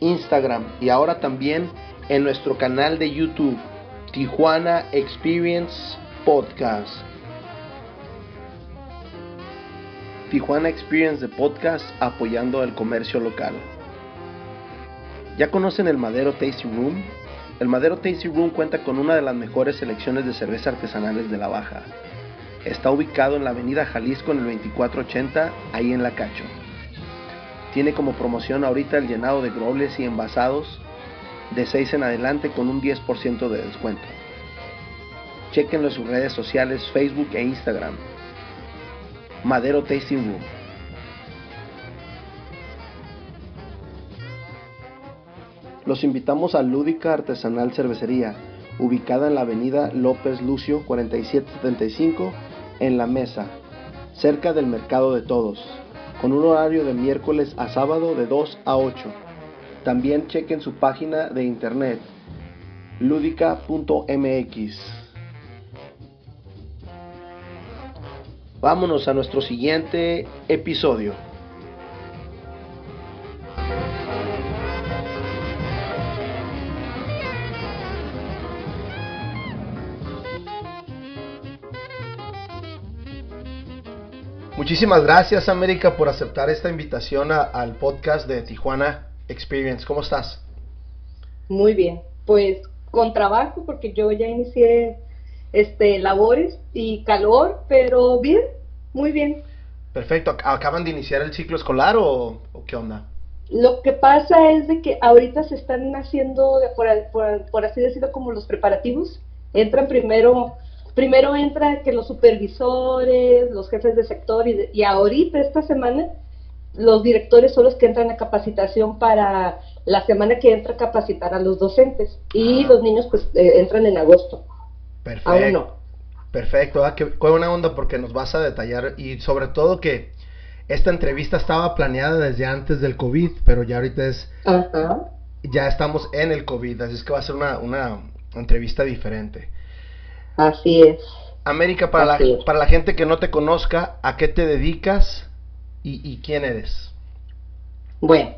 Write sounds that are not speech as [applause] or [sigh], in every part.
Instagram y ahora también en nuestro canal de YouTube, Tijuana Experience Podcast. Tijuana Experience de Podcast apoyando el comercio local. ¿Ya conocen el Madero Tasty Room? El Madero Tasty Room cuenta con una de las mejores selecciones de cerveza artesanales de la Baja. Está ubicado en la avenida Jalisco en el 2480, ahí en La Cacho. Tiene como promoción ahorita el llenado de grobles y envasados de 6 en adelante con un 10% de descuento. Chequenlo en sus redes sociales Facebook e Instagram. Madero Tasting Room. Los invitamos a Lúdica Artesanal Cervecería, ubicada en la avenida López Lucio 4775 en La Mesa, cerca del Mercado de Todos con un horario de miércoles a sábado de 2 a 8. También chequen su página de internet ludica.mx. Vámonos a nuestro siguiente episodio. Muchísimas gracias América por aceptar esta invitación al podcast de Tijuana Experience. ¿Cómo estás? Muy bien, pues con trabajo porque yo ya inicié este labores y calor, pero bien, muy bien. Perfecto, ¿acaban de iniciar el ciclo escolar o, qué onda? Lo que pasa es de que ahorita se están haciendo, por, por así decirlo, como los preparativos. Entran primero primero entra que los supervisores, los jefes de sector y, y ahorita esta semana los directores son los que entran a capacitación para la semana que entra a capacitar a los docentes y los niños pues eh, entran en agosto. Perfecto. Perfecto, ah, qué, buena onda porque nos vas a detallar y sobre todo que esta entrevista estaba planeada desde antes del COVID, pero ya ahorita es... Ya estamos en el COVID, así es que va a ser una, una entrevista diferente. Así es. América, para, la, para la gente que no te conozca, ¿a qué te dedicas y, quién eres? Bueno,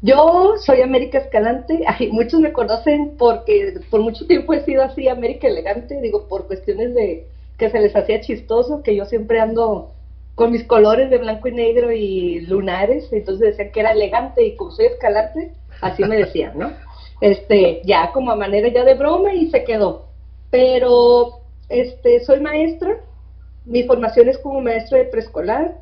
yo soy América Escalante. [laughs] muchos me conocen porque por mucho tiempo he sido así, América Elegante, digo, por cuestiones de que se les hacía chistoso, que yo siempre ando con mis colores de blanco y negro y lunares, entonces decían que era elegante y como soy escalante, así me decían, ¿no? [laughs] Este, ya como a manera ya de broma y se quedó pero este, soy maestra, mi formación es como maestra de preescolar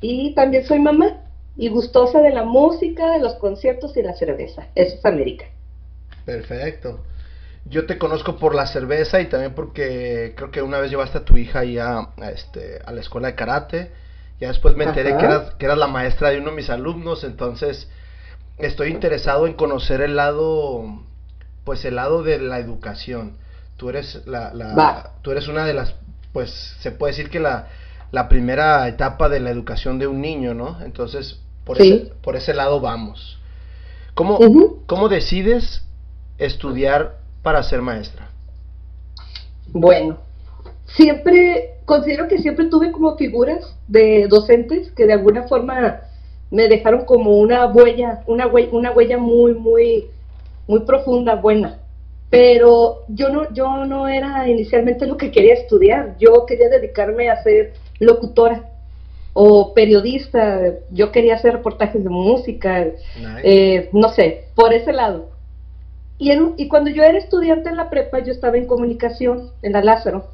y también soy mamá y gustosa de la música, de los conciertos y la cerveza. Eso es América. Perfecto. Yo te conozco por la cerveza y también porque creo que una vez llevaste a tu hija ahí a, este, a la escuela de karate. Ya después me enteré que eras, que eras la maestra de uno de mis alumnos, entonces estoy interesado en conocer el lado, pues el lado de la educación tú eres la, tú eres una de las, pues se puede decir que la, la primera etapa de la educación de un niño, ¿no? Entonces, por, ese, por ese lado vamos. ¿Cómo, ¿Cómo decides estudiar para ser maestra? Bueno, siempre, considero que siempre tuve como figuras de docentes que de alguna forma me dejaron como una huella, una huella, una huella muy, muy, muy profunda, buena pero yo no, yo no era inicialmente lo que quería estudiar, yo quería dedicarme a ser locutora o periodista, yo quería hacer reportajes de música, eh, no sé, por ese lado. Y, y cuando yo era estudiante en la prepa, yo estaba en comunicación, en la Lázaro,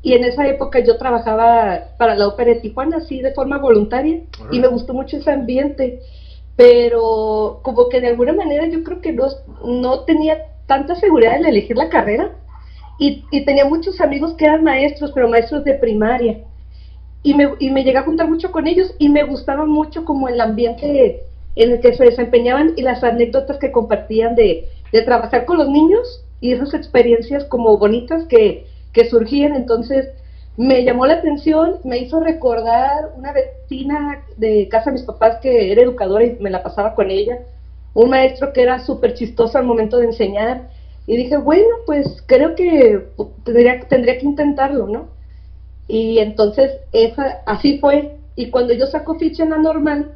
y en esa época yo trabajaba para la ópera de Tijuana, así de forma voluntaria, y me gustó mucho ese ambiente, pero como que de alguna manera yo creo que no, no tenía tanta seguridad en elegir la carrera y, tenía muchos amigos que eran maestros, pero maestros de primaria. Y me, y me llegué a juntar mucho con ellos y me gustaba mucho como el ambiente en el que se desempeñaban y las anécdotas que compartían de, de trabajar con los niños y esas experiencias como bonitas que, que surgían. Entonces, me llamó la atención, me hizo recordar una vecina de casa de mis papás que era educadora y me la pasaba con ella, un maestro que era súper chistoso al momento de enseñar, y dije, bueno, pues creo que tendría, tendría que intentarlo, ¿no? Y entonces esa, así fue, y cuando yo saco ficha en la normal,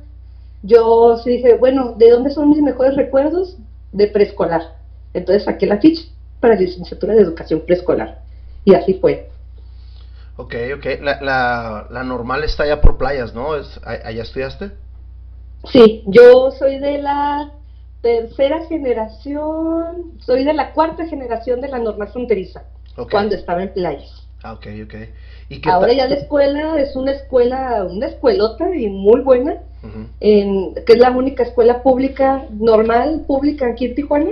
yo sí dije, bueno, ¿de dónde son mis mejores recuerdos? De preescolar. Entonces saqué la ficha para la licenciatura de educación preescolar, y así fue. Ok, ok. La, la, la normal está allá por playas, ¿no? ¿Es, ¿Allá estudiaste? Sí, yo soy de la tercera generación, soy de la cuarta generación de la normal fronteriza, cuando estaba en playas. Ah, ok, ok. ¿Y Ahora ya la escuela es una escuela, una escuelota y muy buena, en, que es la única escuela pública, normal, pública aquí en Tijuana,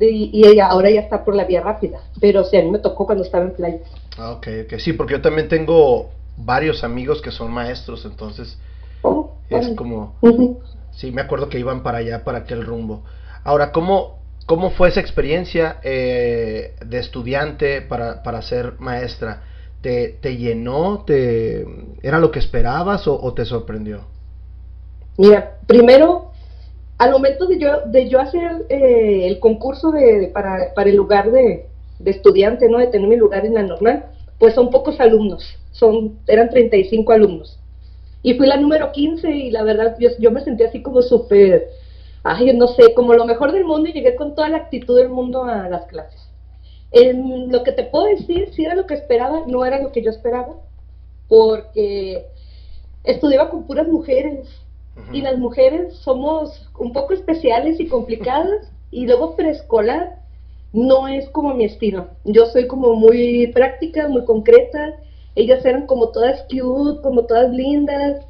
y ahora ya está por la vía rápida, pero sí, a mí me tocó cuando estaba en playas. Ah, ok, ok. Sí, porque yo también tengo varios amigos que son maestros, entonces oh, es como... Sí, me acuerdo que iban para allá, para aquel rumbo. Ahora, ¿cómo, cómo fue esa experiencia eh, de estudiante para, para ser maestra? ¿Te, ¿Te, llenó? Te, ¿Era lo que esperabas o, te sorprendió? Mira, primero, al momento de yo, de yo hacer eh, el concurso de, para, para el lugar de, de estudiante, ¿no? De tener mi lugar en la normal, pues son pocos alumnos, son, eran 35 alumnos. Y fui la número 15 y la verdad yo, yo me sentí así como súper, ay, no sé, como lo mejor del mundo y llegué con toda la actitud del mundo a las clases. En lo que te puedo decir, si era lo que esperaba, no era lo que yo esperaba, porque estudiaba con puras mujeres y las mujeres somos un poco especiales y complicadas y luego preescolar no es como mi estilo. Yo soy como muy práctica, muy concreta. Ellas eran como todas cute, como todas lindas.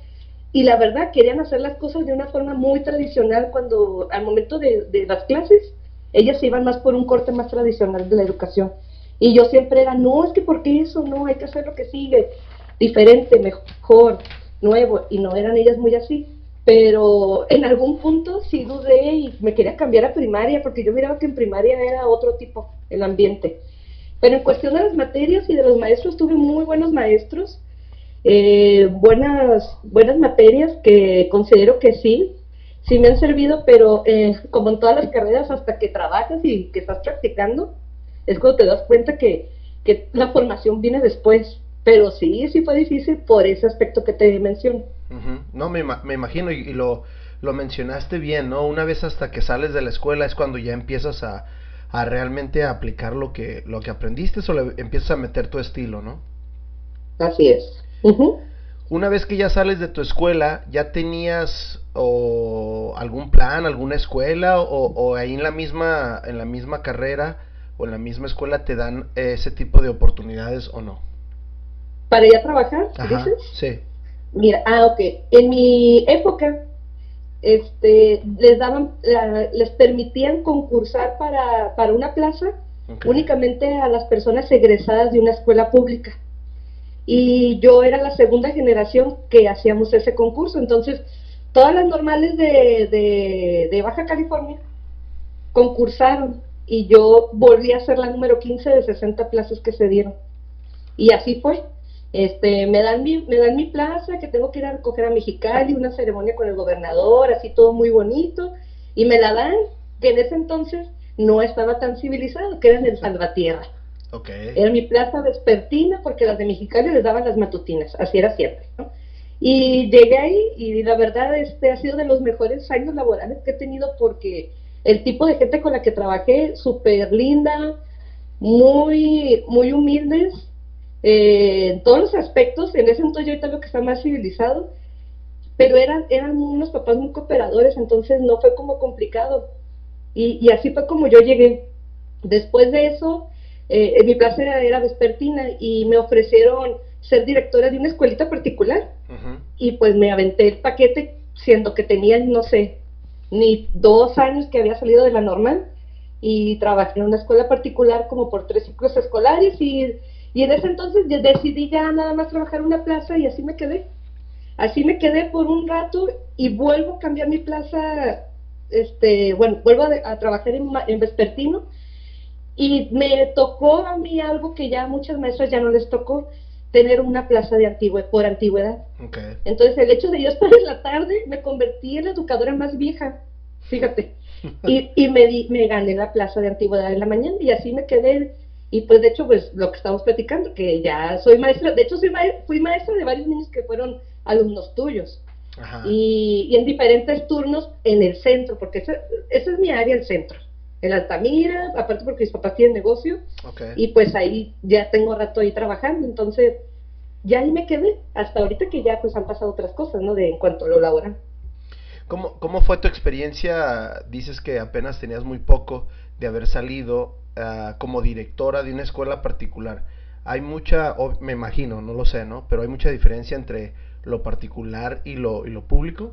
Y la verdad, querían hacer las cosas de una forma muy tradicional cuando al momento de, las clases, ellas iban más por un corte más tradicional de la educación. Y yo siempre era, no, es que porque eso, no, hay que hacer lo que sigue, diferente, mejor, nuevo. Y no eran ellas muy así pero en algún punto sí dudé y me quería cambiar a primaria porque yo miraba que en primaria era otro tipo el ambiente. Pero en cuestión de las materias y de los maestros, tuve muy buenos maestros, eh, buenas, buenas materias que considero que sí, sí me han servido, pero eh, como en todas las carreras, hasta que trabajas y que estás practicando, es cuando te das cuenta que, que la formación viene después. Pero sí, sí fue difícil por ese aspecto que te menciono. No, me, me imagino y, lo, lo, mencionaste bien, ¿no? Una vez hasta que sales de la escuela es cuando ya empiezas a, a realmente aplicar lo que, lo que aprendiste o le empiezas a meter tu estilo, ¿no? Así es. Una vez que ya sales de tu escuela, ¿ya tenías o algún plan, alguna escuela o, o, ahí en la misma en la misma carrera o en la misma escuela te dan ese tipo de oportunidades o no? ¿Para ir a trabajar? dices? Sí. Mira, ah, ok. En mi época, este, les daban, les permitían concursar para, para una plaza únicamente a las personas egresadas de una escuela pública. Y yo era la segunda generación que hacíamos ese concurso. Entonces, todas las normales de, de, de Baja California concursaron y yo volví a ser la número 15 de 60 plazas que se dieron. Y así fue este, me dan mi, me dan mi plaza, que tengo que ir a recoger a Mexicali, una ceremonia con el gobernador, así todo muy bonito, y me la dan, que en ese entonces no estaba tan civilizado, que era en el Salvatierra. Okay. Era mi plaza vespertina, porque las de Mexicali les daban las matutinas, así era siempre, ¿no? Y llegué ahí, y la verdad, este ha sido de los mejores años laborales que he tenido, porque el tipo de gente con la que trabajé, súper linda, muy, muy humildes, eh, en todos los aspectos, en ese entonces yo ahorita lo que está más civilizado, pero eran, eran unos papás muy cooperadores, entonces no fue como complicado. Y, y así fue como yo llegué. Después de eso, eh, mi plaza era, vespertina y me ofrecieron ser directora de una escuelita particular. Y pues me aventé el paquete, siendo que tenía, no sé, ni dos años que había salido de la normal. Y trabajé en una escuela particular como por tres ciclos escolares y y en ese entonces decidí ya nada más trabajar una plaza y así me quedé. Así me quedé por un rato y vuelvo a cambiar mi plaza, este, bueno, vuelvo a, trabajar en, en, vespertino y me tocó a mí algo que ya a muchas maestras ya no les tocó, tener una plaza de antigüedad, por antigüedad. Entonces el hecho de yo estar en la tarde me convertí en la educadora más vieja, fíjate, [laughs] y, y me, di, me gané la plaza de antigüedad en la mañana y así me quedé y pues de hecho, pues lo que estamos platicando, que ya soy maestra, de hecho soy fui maestra de varios niños que fueron alumnos tuyos. Y, en diferentes turnos en el centro, porque esa, esa, es mi área, el centro. En Altamira, aparte porque mis papás tienen negocio. Y pues ahí ya tengo rato ahí trabajando, entonces ya ahí me quedé. Hasta ahorita que ya pues han pasado otras cosas, ¿no? De en cuanto a lo laboral. ¿Cómo, ¿Cómo fue tu experiencia? Dices que apenas tenías muy poco de haber salido Ah, como directora de una escuela particular, hay mucha, me imagino, no lo sé, ¿no? Pero hay mucha diferencia entre lo particular y lo, y lo público.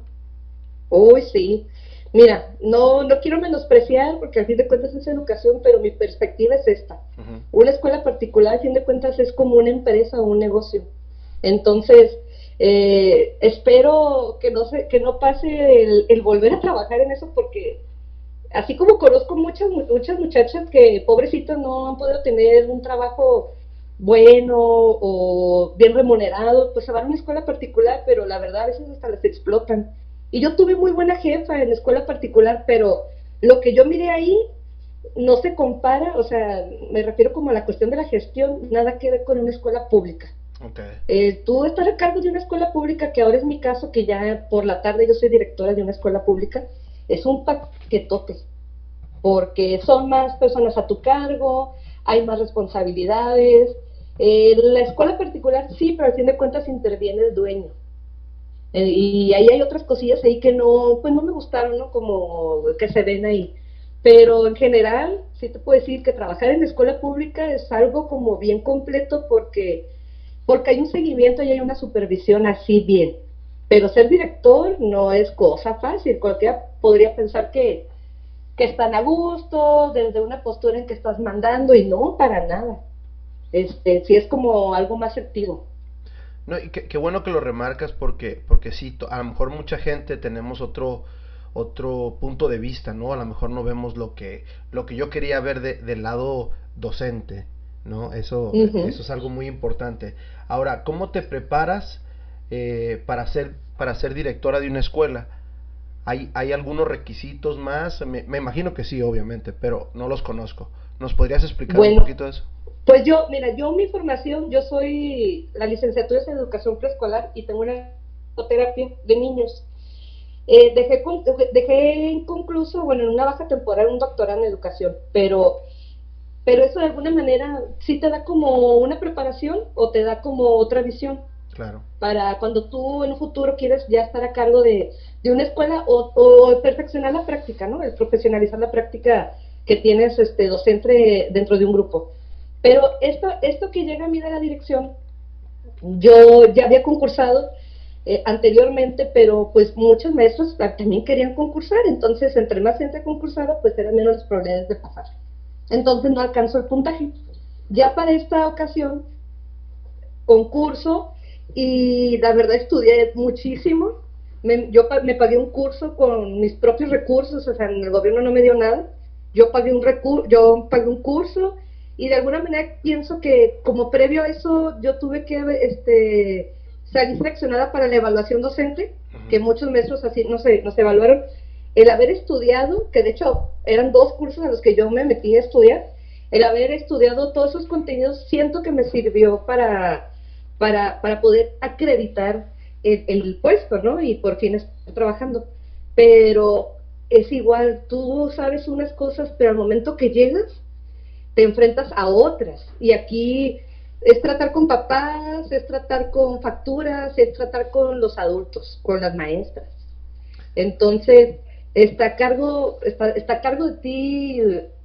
Uy, sí. Mira, no, no quiero menospreciar porque al fin de cuentas es educación, pero mi perspectiva es esta. Una escuela particular, al fin de cuentas, es como una empresa o un negocio. Entonces, eh, espero que no, se, que no pase el, el volver a trabajar en eso porque así como conozco muchas, muchas muchachas que pobrecitas no han podido tener un trabajo bueno o bien remunerado, pues se van a una escuela particular, pero la verdad a veces hasta les explotan. Y yo tuve muy buena jefa en la escuela particular, pero lo que yo miré ahí no se compara, o sea, me refiero como a la cuestión de la gestión, nada que ver con una escuela pública. Okay. Eh, tú estar a cargo de una escuela pública, que ahora es mi caso, que ya por la tarde yo soy directora de una escuela pública, es un paquetote, porque son más personas a tu cargo, hay más responsabilidades. Eh, la escuela particular sí, pero al fin de cuentas interviene el dueño. Eh, y ahí hay otras cosillas ahí que no, pues no me gustaron, ¿no? Como que se ven ahí. Pero en general, sí te puedo decir que trabajar en la escuela pública es algo como bien completo porque, porque hay un seguimiento y hay una supervisión así bien. Pero ser director no es cosa fácil. Cualquiera podría pensar que, que están a gusto, desde una postura en que estás mandando, y no, para nada. Este, sí es como algo más activo. No, y qué, bueno que lo remarcas porque, porque sí, a lo mejor mucha gente tenemos otro, otro punto de vista, ¿no? A lo mejor no vemos lo que, lo que yo quería ver de, del lado docente, ¿no? Eso, eso es algo muy importante. Ahora, ¿cómo te preparas eh, para, ser, para ser directora de una escuela? ¿Hay, ¿Hay algunos requisitos más? Me, imagino que sí, obviamente, pero no los conozco. ¿Nos podrías explicar un poquito eso? Pues yo, mira, yo mi formación, yo soy la licenciatura en educación preescolar y tengo una terapia de niños. Eh, dejé, dejé inconcluso, bueno, en una baja temporal un doctorado en educación, pero, pero eso de alguna manera sí te da como una preparación o te da como otra visión. Claro. Para cuando tú en un futuro quieres ya estar a cargo de, una escuela o, perfeccionar la práctica, ¿no? El profesionalizar la práctica que tienes este docente dentro de un grupo. Pero esto, esto que llega a mí de la dirección, yo ya había concursado eh, anteriormente, pero pues muchos maestros también querían concursar, entonces entre más gente concursaba, pues eran menos los problemas de pasar. Entonces no alcanzó el puntaje. Ya para esta ocasión, concurso, y la verdad estudié muchísimo. Me, yo me pagué un curso con mis propios recursos, o sea, el gobierno no me dio nada. Yo pagué un recurso, yo pagué un curso y de alguna manera pienso que como previo a eso yo tuve que este, salir seleccionada para la evaluación docente, que muchos maestros así no se, nos evaluaron. El haber estudiado, que de hecho eran dos cursos a los que yo me metí a estudiar, el haber estudiado todos esos contenidos siento que me sirvió para para, para poder acreditar el, puesto, ¿no? Y por fin estar trabajando. Pero es igual, tú sabes unas cosas, pero al momento que llegas, te enfrentas a otras. Y aquí es tratar con papás, es tratar con facturas, es tratar con los adultos, con las maestras. Entonces, está a cargo, está, está a cargo de ti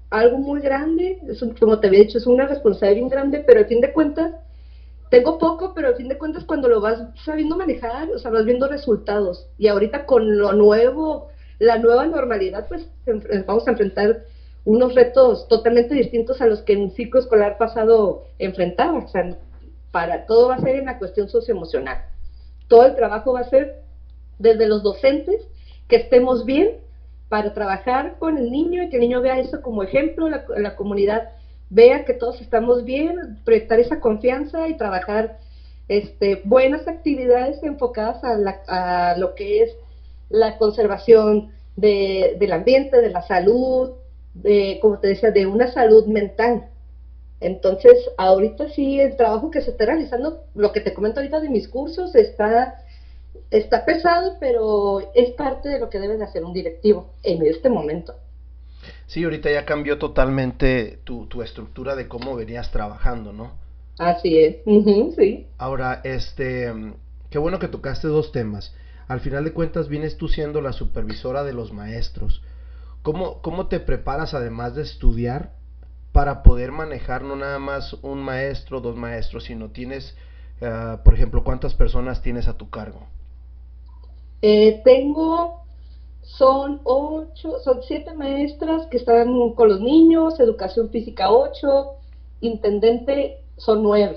algo muy grande, es como te había dicho, es una responsabilidad bien grande, pero al fin de cuentas, tengo poco, pero al fin de cuentas cuando lo vas sabiendo manejar, o sea, vas viendo resultados. Y ahorita con lo nuevo, la nueva normalidad, pues vamos a enfrentar unos retos totalmente distintos a los que en ciclo escolar pasado enfrentaba. O sea, para todo va a ser en la cuestión socioemocional. todo el trabajo va a ser desde los docentes, que estemos bien para trabajar con el niño y que el niño vea eso como ejemplo, la comunidad vea que todos estamos bien, proyectar esa confianza y trabajar este, buenas actividades enfocadas a, a lo que es la conservación de, del ambiente, de la salud, de, como te decía, de una salud mental. Entonces, ahorita sí, el trabajo que se está realizando, lo que te comento ahorita de mis cursos, está, está pesado, pero es parte de lo que debe de hacer un directivo en este momento. Sí, ahorita ya cambió totalmente tu, tu estructura de cómo venías trabajando, ¿no? Así es, sí. Ahora, este, qué bueno que tocaste dos temas. Al final de cuentas, vienes tú siendo la supervisora de los maestros. ¿Cómo, cómo te preparas, además de estudiar, para poder manejar no nada más un maestro, dos maestros, sino tienes, uh, por ejemplo, cuántas personas tienes a tu cargo? Eh, tengo, son ocho, son siete maestras que están con los niños, educación física ocho, intendente son nueve,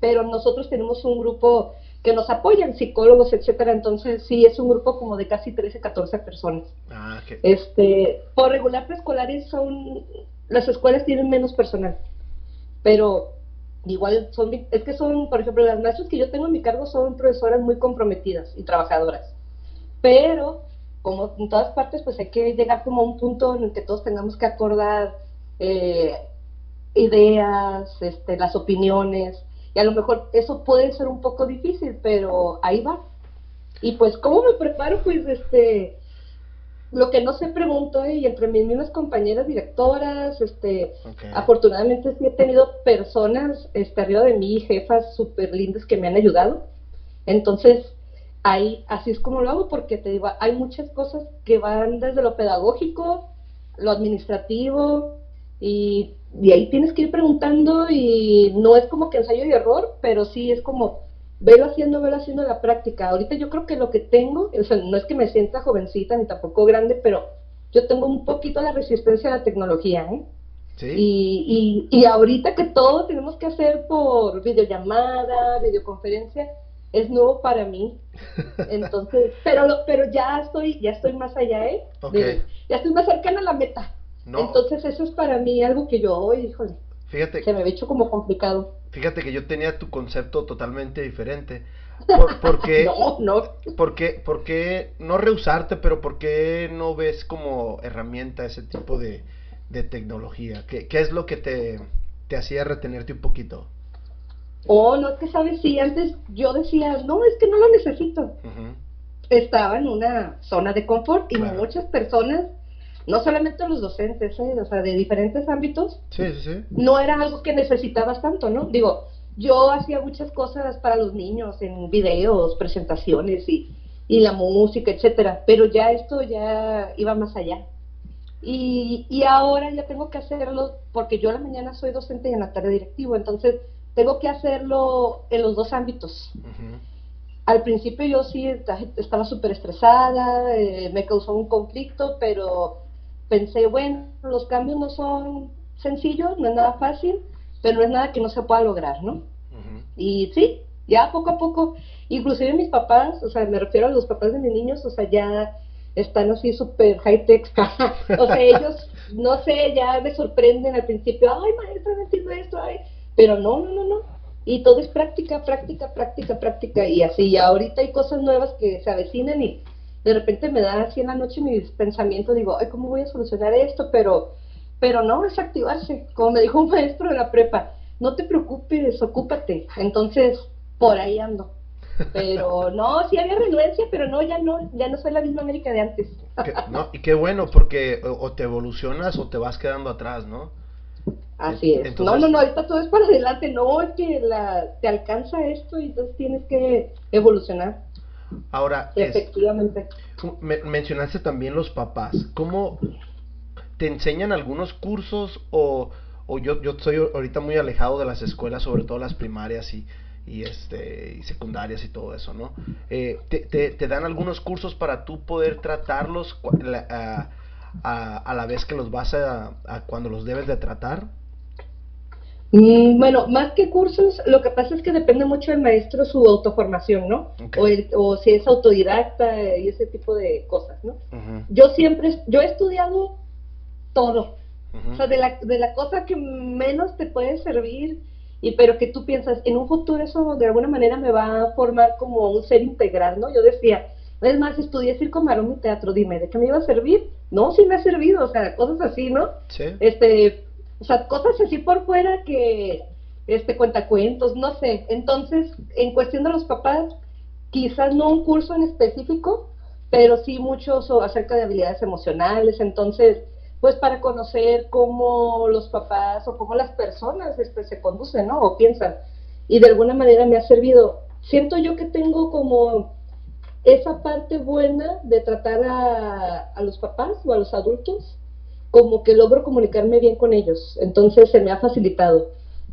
pero nosotros tenemos un grupo que nos apoyan, psicólogos, etcétera, entonces sí, es un grupo como de casi 13, 14 personas. Ah. Este, por regular preescolares son, las escuelas tienen menos personal, pero igual son, es que son, por ejemplo, las maestras que yo tengo en mi cargo son profesoras muy comprometidas y trabajadoras, pero como en todas partes, pues hay que llegar como a un punto en el que todos tengamos que acordar eh, ideas, este, las opiniones, y a lo mejor eso puede ser un poco difícil, pero ahí va. Y pues, ¿cómo me preparo? Pues, este, lo que no sé pregunto, ¿eh? y entre mis mismas compañeras directoras, este, okay. afortunadamente sí he tenido personas este, arriba de mí, jefas súper lindas que me han ayudado. Entonces, ahí, así es como lo hago, porque te digo, hay muchas cosas que van desde lo pedagógico, lo administrativo, y ahí tienes que ir preguntando y no es como que ensayo y error, pero sí es como velo haciendo, velo haciendo la práctica. Ahorita yo creo que lo que tengo, o sea, no es que me sienta jovencita ni tampoco grande, pero yo tengo un poquito la resistencia a la tecnología, ¿eh? ¿Sí? Y, y, y ahorita que todo tenemos que hacer por videollamada, videoconferencia, es nuevo para mí. Entonces, [laughs] pero lo, pero ya estoy, ya estoy más allá, ¿eh? Okay. De, ya estoy más cercana a la meta. No. Entonces eso es para mí algo que yo hoy, híjole, Fíjate, se me había hecho como complicado. fíjate que yo tenía tu concepto totalmente diferente. Por, porque, [laughs] No, no. ¿por, qué, por qué no rehusarte, pero por qué no ves como herramienta ese tipo de, de tecnología? ¿Qué, ¿Qué es lo que te, te hacía retenerte un poquito? Oh, no, es que sabes, sí, antes yo decía, no, es que no lo necesito. Ujú. Estaba en una zona de confort y Claro. muchas personas, no solamente los docentes, ¿eh? o sea, de diferentes ámbitos, Sí, sí, sí. no era algo que necesitabas tanto, ¿no? Digo, yo hacía muchas cosas para los niños en videos, presentaciones y, y la música, etcétera, pero ya esto ya iba más allá. Y, y ahora ya tengo que hacerlo porque yo a la mañana soy docente y en la tarde directivo, entonces tengo que hacerlo en los dos ámbitos. Al principio yo sí esta- estaba súper estresada, eh, me causó un conflicto, pero pensé, bueno, los cambios no son sencillos, no es nada fácil, pero no es nada que no se pueda lograr, ¿no? Y sí, ya poco a poco, inclusive mis papás, o sea, me refiero a los papás de mis niños, o sea, ya están así súper high-tech, [laughs] o sea, ellos, no sé, ya me sorprenden al principio, ay, maestra, no entiendo esto, ay, pero no, no, no, no, y todo es práctica, práctica, práctica, práctica, y así, y ahorita hay cosas nuevas que se avecinan y de repente me da así en la noche mis pensamientos, digo, ay, ¿cómo voy a solucionar esto? Pero, pero no, es activarse, como me dijo un maestro de la prepa, no te preocupes, ocúpate, entonces, por ahí ando. Pero [laughs] no, sí había renuencia, pero no, ya no, ya no soy la misma América de antes. Que- no, y qué bueno, porque o, o te evolucionas o te vas quedando atrás, ¿no? Así es. Entonces- no, no, no, ahorita todo es para adelante, no, es que la, te alcanza esto y entonces tienes que evolucionar, Ahora, es- efectivamente. me- mencionaste también los papás. ¿Cómo te enseñan algunos cursos o, o yo, yo estoy ahorita muy alejado de las escuelas, sobre todo las primarias y, y, este, y secundarias y todo eso, ¿no? Eh, te, te- te dan algunos cursos para tú poder tratarlos la- a, la vez que los vas a, a cuando los debes de tratar? Mm, bueno, más que cursos, lo que pasa es que depende mucho del maestro su autoformación, ¿no? O, si es autodidacta y ese tipo de cosas, ¿no? Yo siempre, yo he estudiado todo. O sea, de la, de la cosa que menos te puede servir, y pero que tú piensas, en un futuro eso de alguna manera me va a formar como un ser integral, ¿no? Yo decía, es más, estudié circo, marón y teatro, dime, ¿de qué me iba a servir? No, sí me ha servido, o sea, cosas así, ¿no? Sí. Este, o sea, cosas así por fuera que, este, cuentacuentos, no sé. Entonces, en cuestión de los papás, quizás no un curso en específico, pero sí mucho acerca de habilidades emocionales. Entonces, pues para conocer cómo los papás o cómo las personas este, se conducen, ¿no? O piensan. Y de alguna manera me ha servido. Siento yo que tengo como esa parte buena de tratar a, a los papás o a los adultos como que logro comunicarme bien con ellos, entonces se me ha facilitado.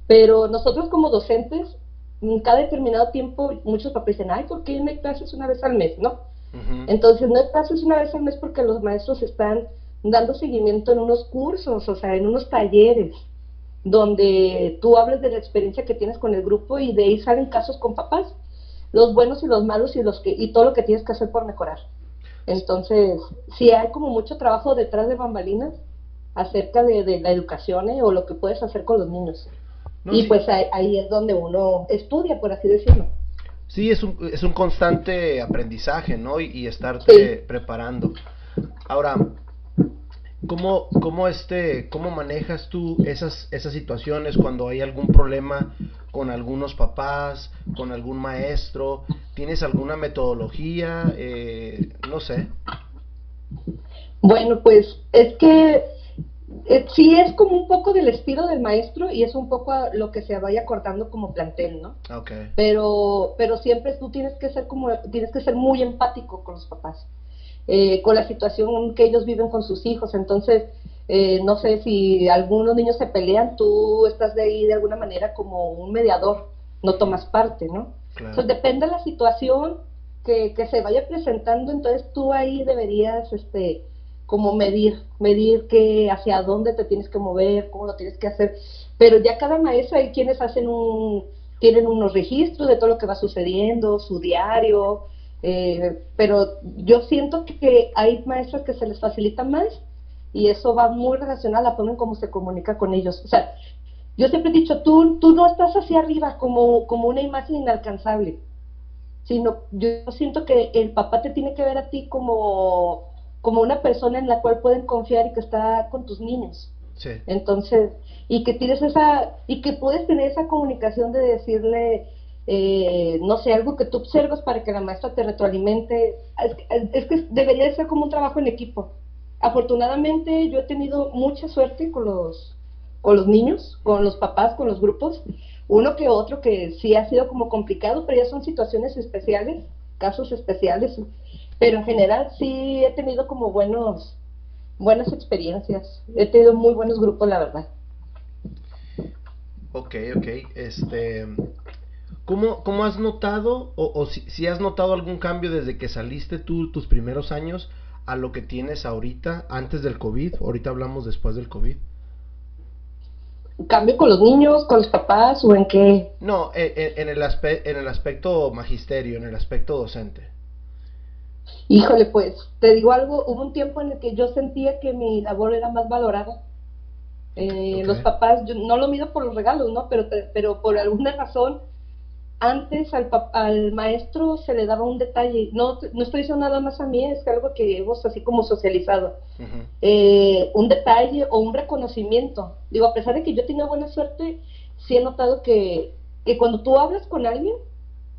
Pero nosotros como docentes, en cada determinado tiempo, muchos papás dicen, ay, ¿por qué no hay clases una vez al mes? ¿No? Entonces, no hay clases una vez al mes porque los maestros están dando seguimiento en unos cursos, o sea, en unos talleres, donde tú hables de la experiencia que tienes con el grupo y de ahí salen casos con papás, los buenos y los malos y, los que, y todo lo que tienes que hacer por mejorar. Entonces, si hay como mucho trabajo detrás de bambalinas acerca de, la educación ¿eh? o lo que puedes hacer con los niños. y pues ahí, es donde uno estudia, por así decirlo. Sí, es un, es un constante aprendizaje, ¿no? Y, y estarte preparando. Ahora, ¿cómo, cómo, este, ¿cómo manejas tú esas, esas situaciones cuando hay algún problema con algunos papás, con algún maestro? ¿Tienes alguna metodología? Eh, no sé. Bueno, pues es que eh, sí es como un poco del estilo del maestro y es un poco lo que se vaya cortando como plantel, ¿no? Okay. Pero, pero siempre tú tienes que ser como, tienes que ser muy empático con los papás, eh, con la situación que ellos viven con sus hijos. Entonces, eh, no sé si algunos niños se pelean, tú estás de ahí de alguna manera como un mediador, no tomas parte, ¿no? Entonces, depende de la situación que, que se vaya presentando, entonces tú ahí deberías, este, como medir, medir que hacia dónde te tienes que mover, cómo lo tienes que hacer. Pero ya cada maestro hay quienes hacen un, tienen unos registros de todo lo que va sucediendo, su diario, eh, pero yo siento que hay maestros que se les facilita más y eso va muy relacionado a la forma en cómo se comunica con ellos. O sea, yo siempre he dicho, tú, tú no estás hacia arriba como, como una imagen inalcanzable, sino yo siento que el papá te tiene que ver a ti como como una persona en la cual pueden confiar y que está con tus niños. Sí. Entonces, y que tienes esa, y que puedes tener esa comunicación de decirle, eh, no sé, algo que tú observas para que la maestra te retroalimente. Es, que debería ser como un trabajo en equipo. Afortunadamente yo he tenido mucha suerte con los, con los niños, con los papás, con los grupos. Uno que otro que sí ha sido como complicado, pero ya son situaciones especiales, casos especiales pero en general sí he tenido como buenos, buenas experiencias. He tenido muy buenos grupos, la verdad. Ok, ok. Este, ¿cómo, cómo has notado, o, o si, si, has notado algún cambio desde que saliste tú tus primeros años a lo que tienes ahorita, antes del COVID? Ahorita hablamos después del COVID. ¿Cambio con los niños, con los papás o en qué? No, en, en el, en el aspecto magisterio, en el aspecto docente. Híjole, pues, te digo algo, hubo un tiempo en el que yo sentía que mi labor era más valorada. Eh, los papás, yo no lo mido por los regalos, ¿no? Pero, pero por alguna razón, antes al, al maestro se le daba un detalle. No, no estoy diciendo nada más a mí, es algo que hemos así como socializado. Eh, un detalle o un reconocimiento. Digo, a pesar de que yo tenía buena suerte, sí he notado que, que cuando tú hablas con alguien,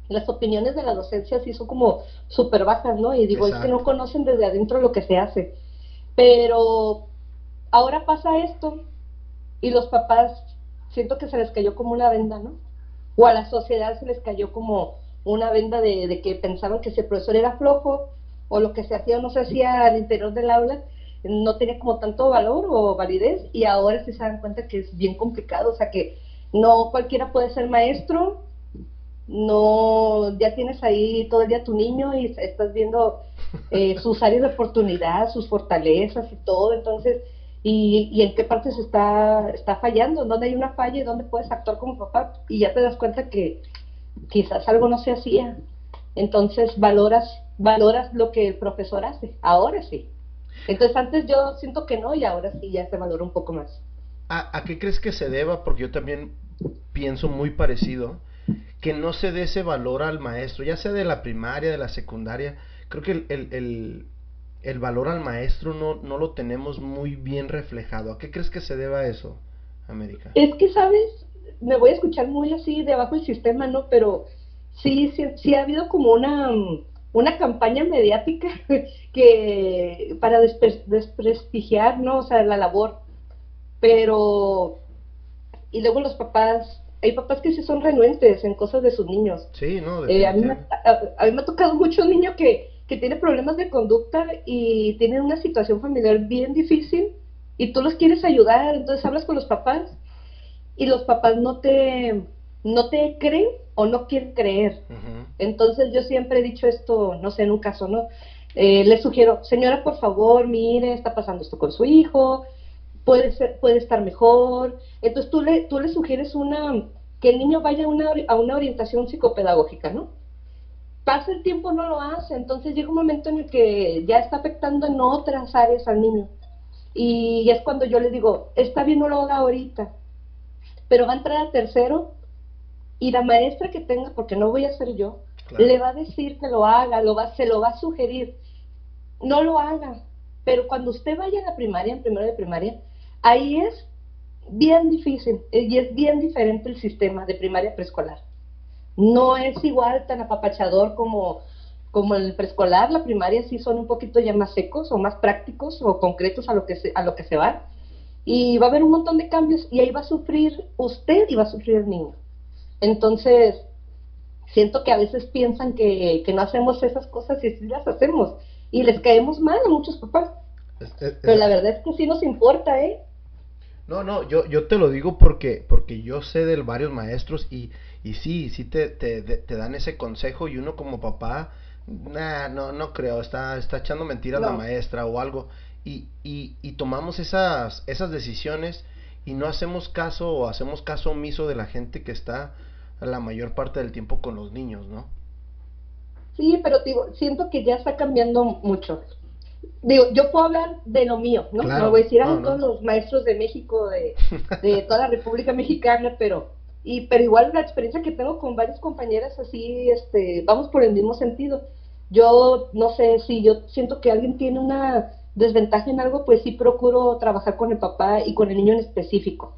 las opiniones de la docencia sí son como súper bajas, ¿no? Y digo, es que no conocen desde adentro lo que se hace. Pero ahora pasa esto y los papás siento que se les cayó como una venda, ¿no? O a la sociedad se les cayó como una venda de, que pensaban que ese profesor era flojo o lo que se hacía o no se hacía al interior del aula no tenía como tanto valor o validez y ahora se dan cuenta que es bien complicado, o sea que no cualquiera puede ser maestro no, ya tienes ahí todo el día tu niño y estás viendo eh, sus áreas de oportunidad, sus fortalezas y todo, entonces, y, en qué partes está, está fallando, dónde hay una falla y dónde puedes actuar como papá y ya te das cuenta que quizás algo no se hacía. Entonces valoras, valoras lo que el profesor hace, ahora sí. Entonces antes yo siento que no y ahora sí ya se valora un poco más. ¿A, qué crees que se deba? Porque yo también pienso muy parecido, que no se dé ese valor al maestro, ya sea de la primaria, de la secundaria. Creo que el, valor al maestro no, no lo tenemos muy bien reflejado. ¿A qué crees que se deba eso, América? Es que, ¿sabes? Me voy a escuchar muy así de abajo el sistema, ¿no? Pero sí, sí, sí ha habido como una una campaña mediática [laughs] que para desprestigiar, ¿no? O sea, la labor. Pero, y luego los papás, hay papás que sí son renuentes en cosas de sus niños. Sí, no, eh, a, mí me, a, mí me, ha tocado mucho un niño que, que tiene problemas de conducta y tiene una situación familiar bien difícil y tú los quieres ayudar, entonces hablas con los papás y los papás no te, no te creen o no quieren creer. Entonces yo siempre he dicho esto, no sé, en un caso, ¿no? Eh, le sugiero, señora, por favor, mire, está pasando esto con su hijo, puede, ser, puede estar mejor. Entonces tú le, tú le sugieres una, que el niño vaya a una, a una orientación psicopedagógica, ¿no? Pasa el tiempo, no lo hace, entonces llega un momento en el que ya está afectando en otras áreas al niño. Y es cuando yo le digo, está bien, no lo haga ahorita, pero va a entrar a tercero y la maestra que tenga, porque no voy a ser yo, le va a decir que lo haga, lo va, se lo va a sugerir. No lo haga. Pero cuando usted vaya a la primaria, en primero de primaria, ahí es bien difícil eh, y es bien diferente el sistema de primaria preescolar. No es igual tan apapachador como, como el preescolar, la primaria sí son un poquito ya más secos o más prácticos o concretos a lo que se, a lo que se va. Y va a haber un montón de cambios y ahí va a sufrir usted y va a sufrir el niño. Entonces, siento que a veces piensan que, no hacemos esas cosas y sí las hacemos. Y les caemos mal a muchos papás. Pero la verdad es que sí nos importa, ¿eh? No, no, yo, yo te lo digo porque, porque yo sé de varios maestros y, y sí, sí te, te, te dan ese consejo y uno como papá, nah, no, no creo, está, está echando mentiras la maestra o algo. Y, y, y tomamos esas, esas decisiones y no hacemos caso o hacemos caso omiso de la gente que está la mayor parte del tiempo con los niños, ¿no? Sí, pero digo, siento que ya está cambiando mucho. Digo, yo puedo hablar de lo mío, ¿no? no voy a decir a todos los maestros de México, de, [laughs] de toda la República Mexicana, pero y pero igual la experiencia que tengo con varias compañeras así, este, vamos por el mismo sentido. Yo no sé si yo siento que alguien tiene una desventaja en algo, pues sí procuro trabajar con el papá y con el niño en específico.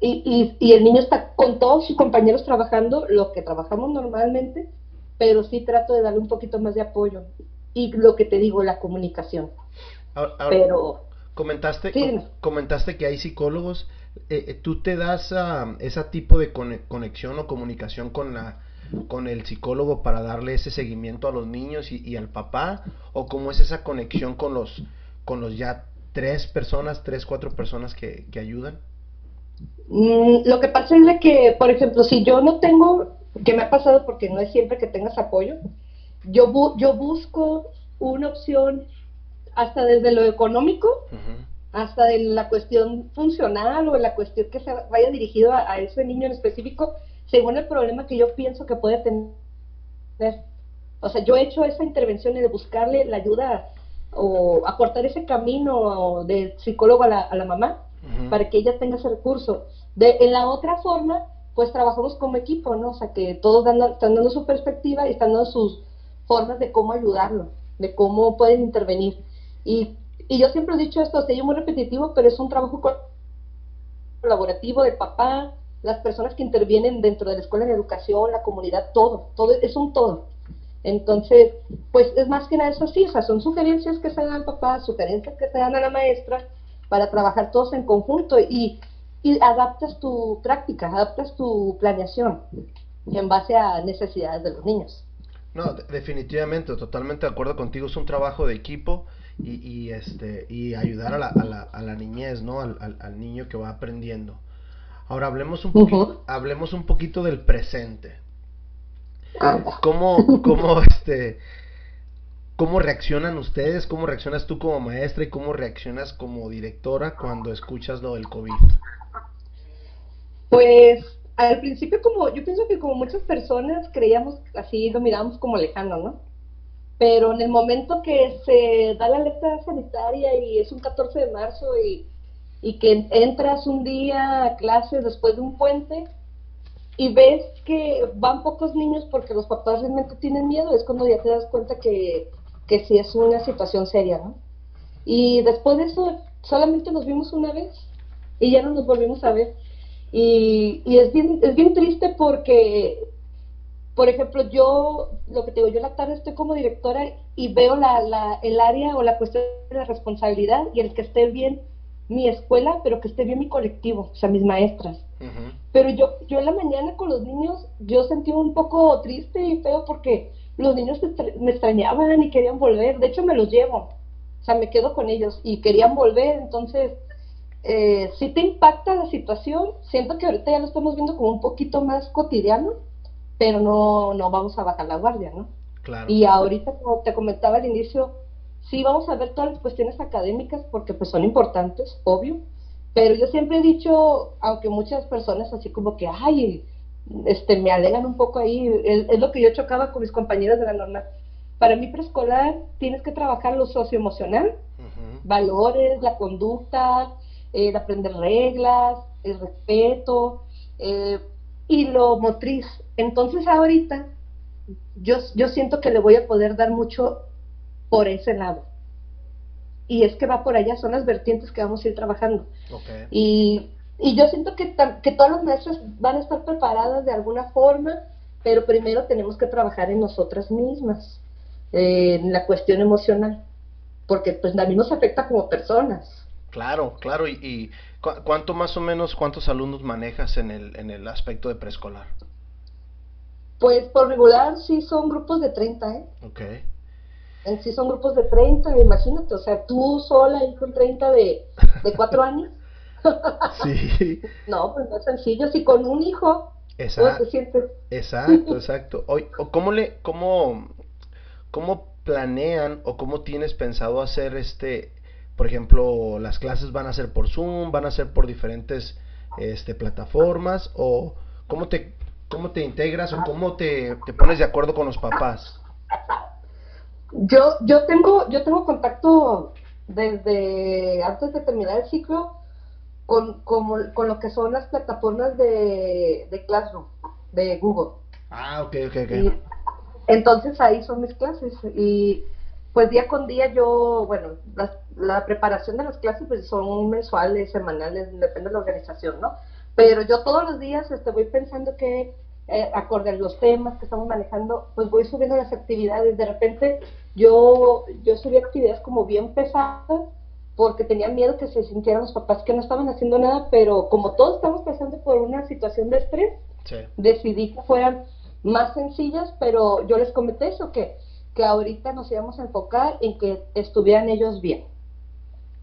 Y, y, el niño está con todos sus compañeros trabajando lo que trabajamos normalmente, pero sí trato de darle un poquito más de apoyo. Y lo que te digo, la comunicación. pero comentaste comentaste que hay psicólogos. Eh, eh, ¿Tú te das uh, ese tipo de conexión o comunicación con la con el psicólogo para darle ese seguimiento a los niños y, al papá? ¿O cómo es esa conexión con los, con los ya tres personas, tres, cuatro personas que, ayudan? Mm, lo que pasa es de que, por ejemplo, si yo no tengo, que me ha pasado porque no es siempre que tengas apoyo, yo, yo busco una opción hasta desde lo económico, hasta de la cuestión funcional o la cuestión que se vaya dirigido a ese niño en específico, según el problema que yo pienso que puede tener. O sea, yo he hecho esa intervención de buscarle la ayuda o aportar ese camino de psicólogo a la, a la mamá para que ella tenga ese recurso. De, en la otra forma, pues trabajamos como equipo, ¿no? O sea, que todos están dando su perspectiva y están dando sus formas de cómo ayudarlo, de cómo pueden intervenir. Y, y yo siempre he dicho esto, yo muy repetitivo, pero es un trabajo colaborativo del papá, las personas que intervienen dentro de la escuela de educación, la comunidad, todo, todo es un todo. Entonces, pues es más que nada eso sí, son sugerencias que se dan al papá, sugerencias que se dan a la maestra para trabajar todos en conjunto y, y adaptas tu práctica, adaptas tu planeación en base a necesidades de los niños. No, definitivamente, totalmente de acuerdo contigo, es un trabajo de equipo y, y este y ayudar a la, a la, a la niñez, ¿no? Al, al, al niño que va aprendiendo. Ahora hablemos un poquito, hablemos un poquito del presente. ¿Cómo, cómo, [laughs] este, ¿Cómo reaccionan ustedes? ¿Cómo reaccionas tú como maestra y cómo reaccionas como directora cuando escuchas lo del COVID? Pues al principio como, yo pienso que como muchas personas creíamos así, lo mirábamos como lejano, ¿no? Pero en el momento que se da la alerta sanitaria y es un 14 de marzo y, y que entras un día a clases después de un puente y ves que van pocos niños porque los papás realmente tienen miedo, es cuando ya te das cuenta que que sí es una situación seria, ¿no? Y después de eso solamente nos vimos una vez y ya no nos volvimos a ver. Y, y es, bien, es bien triste porque, por ejemplo, yo, lo que te digo, yo en la tarde estoy como directora y veo la, la, el área o la cuestión de la responsabilidad y el que esté bien mi escuela, pero que esté bien mi colectivo, o sea, mis maestras. Pero yo, yo en la mañana con los niños, yo sentí un poco triste y feo porque los niños me extrañaban y querían volver, de hecho me los llevo, o sea, me quedo con ellos y querían volver, entonces, eh, si te impacta la situación, siento que ahorita ya lo estamos viendo como un poquito más cotidiano, pero no, no vamos a bajar la guardia, ¿no? Claro. Y ahorita, como te comentaba al inicio, sí vamos a ver todas las cuestiones académicas porque pues son importantes, obvio, pero yo siempre he dicho, aunque muchas personas así como que, ay, este, me alegan un poco ahí, es, lo que yo chocaba con mis compañeros de la normal. Para mí preescolar tienes que trabajar lo socioemocional, valores, la conducta, el aprender reglas, el respeto eh, y lo motriz. Entonces ahorita yo, yo siento que le voy a poder dar mucho por ese lado. Y es que va por allá, son las vertientes que vamos a ir trabajando. Y y yo siento que, que todas las maestras van a estar preparadas de alguna forma, pero primero tenemos que trabajar en nosotras mismas, en la cuestión emocional, porque pues a mí nos afecta como personas. Claro, claro. ¿Y, y cuánto más o menos, cuántos alumnos manejas en el, en el aspecto de preescolar? Pues por regular sí son grupos de 30, ¿eh? Ok. En sí son grupos de 30, imagínate, o sea, tú sola ahí con 30 de, de 4 [laughs] años. Sí. [laughs] no, pues no es sencillo. Si con un hijo, exacto, Exacto, [laughs] exacto. ¿cómo, le, cómo, ¿Cómo planean o cómo tienes pensado hacer este, por ejemplo, las clases van a ser por Zoom, van a ser por diferentes este, plataformas o cómo te, cómo te integras o cómo te, te pones de acuerdo con los papás? Yo, yo tengo, yo tengo contacto desde antes de terminar el ciclo con, con lo que son las plataformas de, de Classroom, de Google. Ah, ok, ok, ok. entonces ahí son mis clases y pues día con día yo, bueno, la, la preparación de las clases pues son mensuales, semanales, depende de la organización, ¿no? Pero yo todos los días este, voy pensando que, eh, acorde a los temas que estamos manejando, pues voy subiendo las actividades. De repente yo, yo subí actividades como bien pesadas porque tenían miedo que se sintieran los papás que no estaban haciendo nada, pero como todos estamos pasando por una situación de estrés, decidí que fueran más sencillas, pero yo les comenté eso, que, que ahorita nos íbamos a enfocar en que estuvieran ellos bien,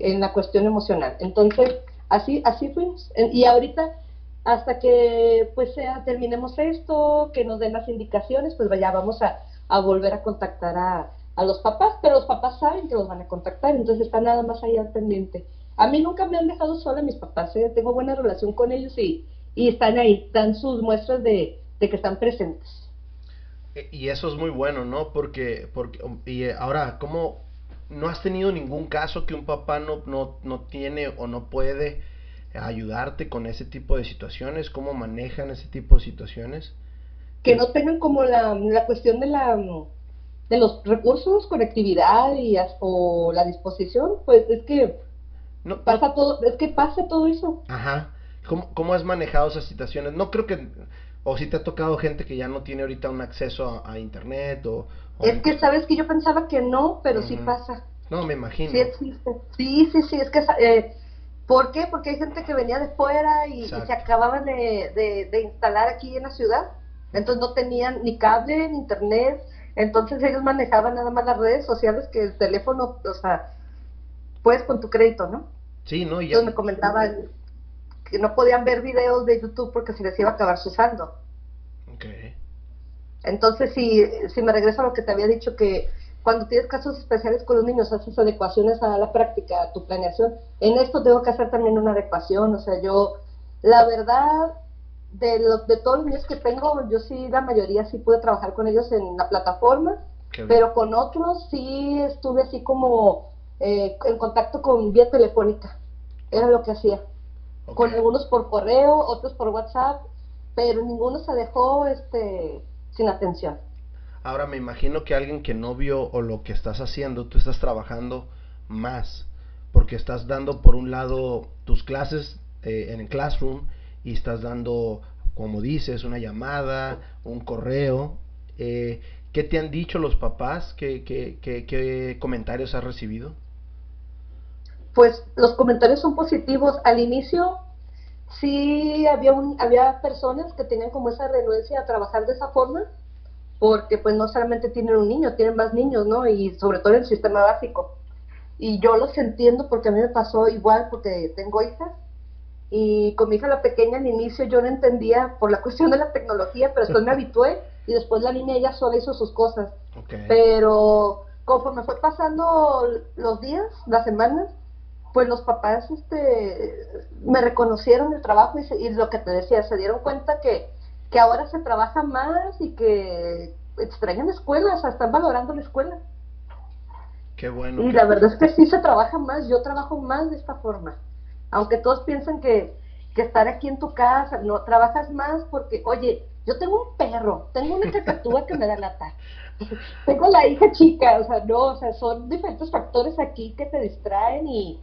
en la cuestión emocional. Entonces, así, así fuimos. Y ahorita, hasta que pues sea, terminemos esto, que nos den las indicaciones, pues vaya, vamos a, volver a contactar a, a los papás, pero los papás saben que los van a contactar, entonces está nada más ahí al pendiente. A mí nunca me han dejado sola mis papás, ¿eh? tengo buena relación con ellos y, y están ahí, dan sus muestras de, de, que están presentes. E, y eso es muy bueno, ¿no? Porque, porque y ahora, ¿cómo no has tenido ningún caso que un papá no, no, no tiene o no puede ayudarte con ese tipo de situaciones? ¿Cómo manejan ese tipo de situaciones? Que no tengan como la, la cuestión de la de los recursos, conectividad y o la disposición, pues es que no, pasa todo, es que pasa todo eso. Ajá. ¿Cómo, ¿Cómo has manejado esas situaciones? No creo que, o si te ha tocado gente que ya no tiene ahorita un acceso a, internet o, Es que sabes que yo pensaba que no, pero sí pasa. No, me imagino. Sí existe. Sí, sí, sí, es que... Eh, ¿Por qué? Porque hay gente que venía de fuera y, se acababan de, de, de, instalar aquí en la ciudad. Entonces no tenían ni cable, ni internet, entonces ellos manejaban nada más las redes sociales que el teléfono, o sea, puedes con tu crédito, ¿no? Sí, ¿no? Y Entonces me comentaban que no podían ver videos de YouTube porque se les iba a acabar su saldo. Ok. Entonces, si, si me regreso a lo que te había dicho, que, cuando tienes casos especiales con los niños, haces adecuaciones a la práctica, a tu planeación. En esto tengo que hacer también una adecuación, o sea, yo, la verdad, de, los, de todos los niños que tengo, yo sí, la mayoría sí pude trabajar con ellos en la plataforma, pero con otros sí estuve así como eh, en contacto con vía telefónica, era lo que hacía. Con algunos por correo, otros por WhatsApp, pero ninguno se dejó este, sin atención. Ahora me imagino que alguien que no vio o lo que estás haciendo, tú estás trabajando más, porque estás dando por un lado tus clases eh, en el classroom y estás dando, como dices, una llamada, un correo. Eh, ¿Qué te han dicho los papás? ¿Qué, qué, qué comentarios has recibido? Pues los comentarios son positivos. Al inicio sí había, un, había personas que tenían como esa renuencia a trabajar de esa forma porque pues no solamente tienen un niño, tienen más niños, ¿no? Y sobre todo en el sistema básico. Y yo los entiendo porque a mí me pasó igual porque tengo hijas y con mi hija la pequeña al inicio yo no entendía por la [laughs] cuestión de la tecnología, pero después me [laughs] habitué y después la niña ella sola hizo sus cosas. Pero conforme fue pasando los días, las semanas, pues los papás este, me reconocieron el trabajo y, y lo que te decía, se dieron cuenta que que ahora se trabaja más y que extrañan escuelas, o sea, están valorando la escuela. Qué bueno. Y la verdad es que sí se trabaja más, yo trabajo más de esta forma. Aunque todos piensan que, que estar aquí en tu casa, no, trabajas más porque, oye, yo tengo un perro, tengo una cacatúa que me da lata, [laughs] tengo la hija chica, o sea, no, o sea, son diferentes factores aquí que te distraen y,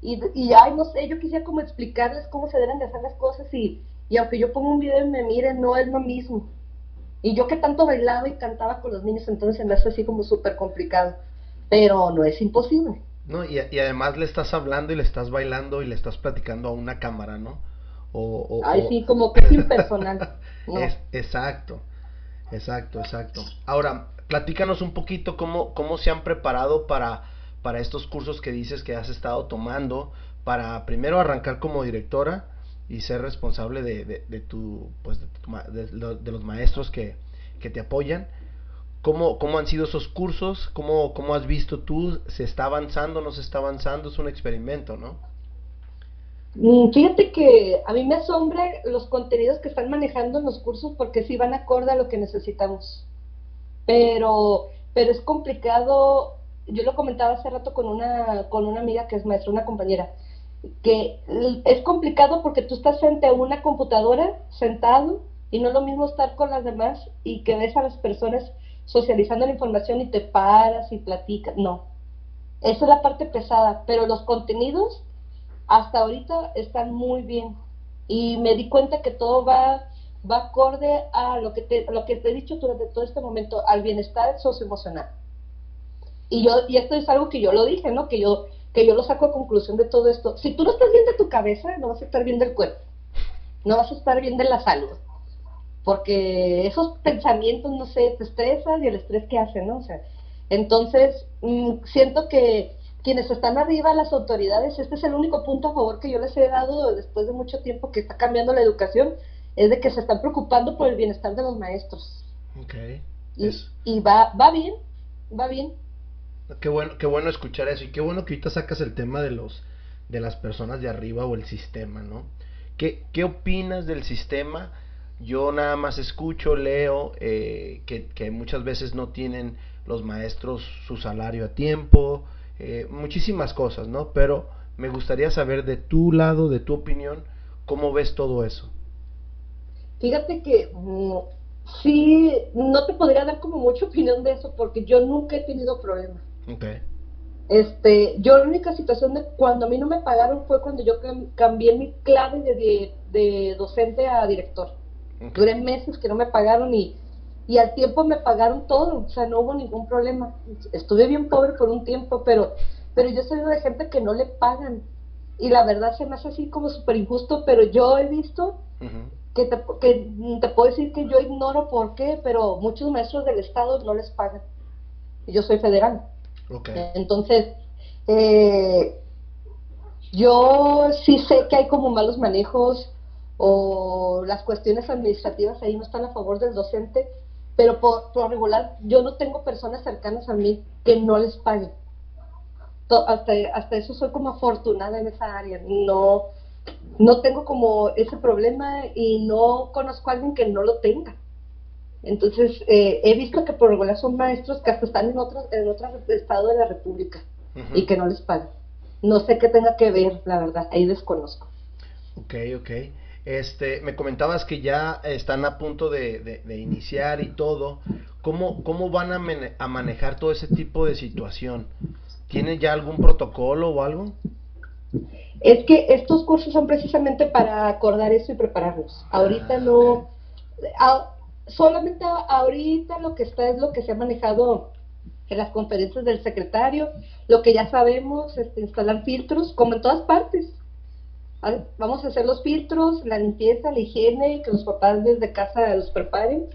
y, y ay, no sé, yo quisiera como explicarles cómo se deben de hacer las cosas y, y aunque yo ponga un video y me miren, no es lo mismo. Y yo que tanto bailaba y cantaba con los niños, entonces me hace así como súper complicado. Pero no es imposible. No, y, y, además le estás hablando y le estás bailando y le estás platicando a una cámara, ¿no? O, Ay, sí, como [laughs] que es impersonal. exacto, exacto, exacto. Ahora, platícanos un poquito cómo, cómo se han preparado para, para estos cursos que dices que has estado tomando, para primero arrancar como directora y ser responsable de, de, tu, pues, de, los maestros que, que te apoyan. ¿Cómo, ¿Cómo, han sido esos cursos? ¿Cómo, ¿Cómo has visto tú? ¿Se está avanzando? ¿No se está avanzando? Es un experimento, ¿no? Mm, fíjate que a mí me asombra los contenidos que están manejando en los cursos porque sí van acorde a lo que necesitamos. Pero, pero es complicado. Yo lo comentaba hace rato con una, con una amiga que es maestra, una compañera que es complicado porque tú estás frente a una computadora sentado y no es lo mismo estar con las demás y que ves a las personas socializando la información y te paras y platicas. No, esa es la parte pesada, pero los contenidos hasta ahorita están muy bien y me di cuenta que todo va va acorde a lo que te, lo que te he dicho durante todo este momento, al bienestar socioemocional. Y yo y esto es algo que yo lo dije, ¿no? Que yo que yo lo saco a conclusión de todo esto. Si tú no estás bien de tu cabeza, no vas a estar bien del cuerpo, no vas a estar bien de la salud, porque esos pensamientos, no sé, te estresan y el estrés que hacen, ¿no? O sea, entonces, mm, siento que quienes están arriba, las autoridades, este es el único punto a favor que yo les he dado después de mucho tiempo que está cambiando la educación, es de que se están preocupando por el bienestar de los maestros. Okay. Y, y va, va bien, va bien. Qué bueno, qué bueno escuchar eso y qué bueno que ahorita sacas el tema de los de las personas de arriba o el sistema, ¿no? ¿Qué, qué opinas del sistema? Yo nada más escucho, leo eh, que, que, muchas veces no tienen los maestros su salario a tiempo, eh, muchísimas cosas, ¿no? Pero me gustaría saber de tu lado, de tu opinión, cómo ves todo eso. Fíjate que mm, sí, no te podría dar como mucha opinión de eso porque yo nunca he tenido problemas. Okay. Este, yo la única situación de cuando a mí no me pagaron fue cuando yo cambié mi clave de, de, docente a director. Duré meses que no me pagaron y, y al tiempo me pagaron todo, o sea, no hubo ningún problema. Estuve bien pobre por un tiempo, pero, pero yo soy de gente que no le pagan. Y la verdad se me hace así como súper injusto, pero yo he visto que, te, que te puedo decir que yo ignoro por qué, pero muchos maestros del Estado no les pagan. Y yo soy federal. Entonces, eh, yo sí sé que hay como malos manejos o las cuestiones administrativas ahí no están a favor del docente, pero por, por regular yo no tengo personas cercanas a mí que no les paguen. Hasta, hasta eso soy como afortunada en esa área. No, no tengo como ese problema y no conozco a alguien que no lo tenga. Entonces, eh, he visto que por regular son maestros que hasta están en otro, en otro estado de la República y que no les pagan. No sé qué tenga que ver, la verdad, ahí desconozco. Ok, ok. Este, me comentabas que ya están a punto de, iniciar y todo. ¿Cómo, cómo van a, a, manejar todo ese tipo de situación? ¿Tienen ya algún protocolo o algo? Es que estos cursos son precisamente para acordar eso y prepararnos. Ahorita ah, no, solamente ahorita lo que está es lo que se ha manejado en las conferencias del secretario, lo que ya sabemos, este, instalar filtros, como en todas partes. Vamos a hacer los filtros, la limpieza, la higiene, que los papás desde casa los preparen,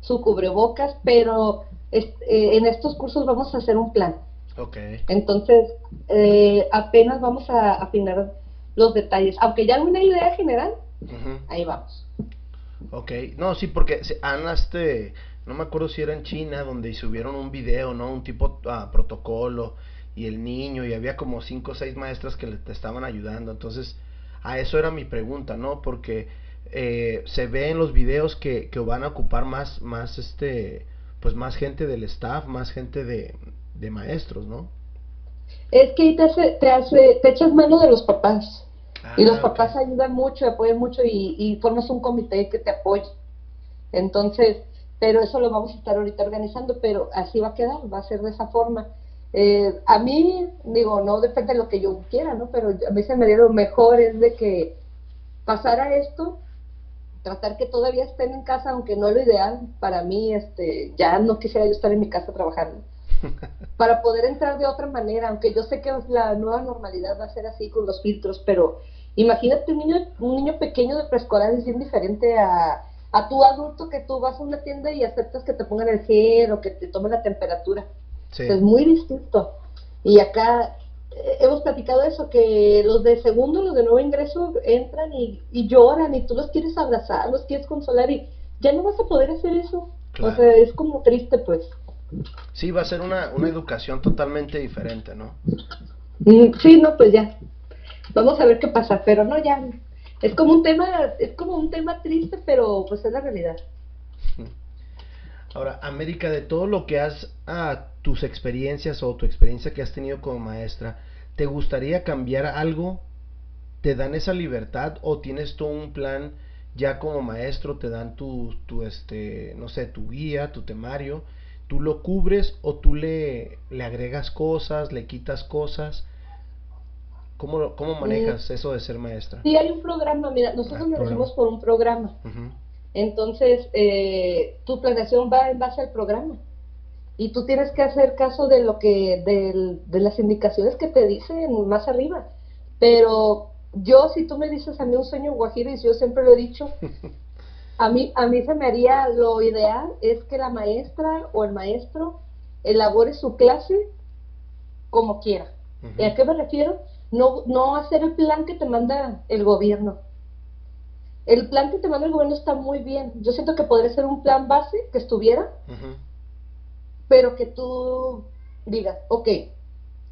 su cubrebocas, pero eh, en estos cursos vamos a hacer un plan. Okay. Entonces, eh, apenas vamos a afinar los detalles, aunque ya hay una idea general, ahí vamos. Ok, no, sí, porque han este, no me acuerdo si era en China, donde subieron un video, ¿no? Un tipo uh, protocolo y el niño, y había como cinco o seis maestras que le estaban ayudando. Entonces, a eso era mi pregunta, ¿no? Porque eh, se ve en los videos que, que van a ocupar más, más, este, pues más gente del staff, más gente de, de maestros, ¿no? Es que te, hace, te, hace, te echas mano de los papás. Y los ah, papás ayudan mucho, apoyan mucho y, y, formas un comité que te apoye. Entonces, pero eso lo vamos a estar ahorita organizando, pero así va a quedar, va a ser de esa forma. Eh, a mí, digo, no depende de lo que yo quiera, ¿no? Pero a mí se me dio lo mejor es de que pasara esto, tratar que todavía estén en casa, aunque no lo ideal, para mí, este, ya no quisiera yo estar en mi casa trabajando. [laughs] para poder entrar de otra manera, aunque yo sé que la nueva normalidad va a ser así con los filtros, pero imagínate un niño, un niño pequeño de preescolar es bien diferente a, a tu adulto que tú vas a una tienda y aceptas que te pongan el gel o que te tomen la temperatura. Es muy distinto. Y acá eh, hemos platicado eso, que los de segundo, los de nuevo ingreso entran y, y lloran y tú los quieres abrazar, los quieres consolar y ya no vas a poder hacer eso. O sea, es como triste pues. Sí, va a ser una, una educación totalmente diferente, ¿no? Mm, sí, no, pues ya. Vamos a ver qué pasa, pero no, ya. Es como un tema, es como un tema triste, pero pues es la realidad. Ahora, América, de todo lo que has, a tus experiencias o tu experiencia que has tenido como maestra, ¿te gustaría cambiar algo? ¿Te dan esa libertad o tienes tú un plan ya como maestro, te dan tu, tu este, no sé, tu guía, tu temario tú lo cubres o tú le, le agregas cosas, le quitas cosas. ¿Cómo, cómo manejas eso de ser maestra? Sí, hay un programa, mira, nosotros ah, lo hacemos por un programa. Entonces, eh, tu planeación va en base al programa. Y tú tienes que hacer caso de lo que, de, de las indicaciones que te dicen más arriba. Pero yo, si tú me dices a mí un sueño guajiro, y yo siempre lo he dicho, [laughs] A mí, a mí se me haría lo ideal es que la maestra o el maestro elabore su clase como quiera. ¿Y a qué me refiero? No, no hacer el plan que te manda el gobierno. El plan que te manda el gobierno está muy bien. Yo siento que podría ser un plan base que estuviera, pero que tú digas, ok,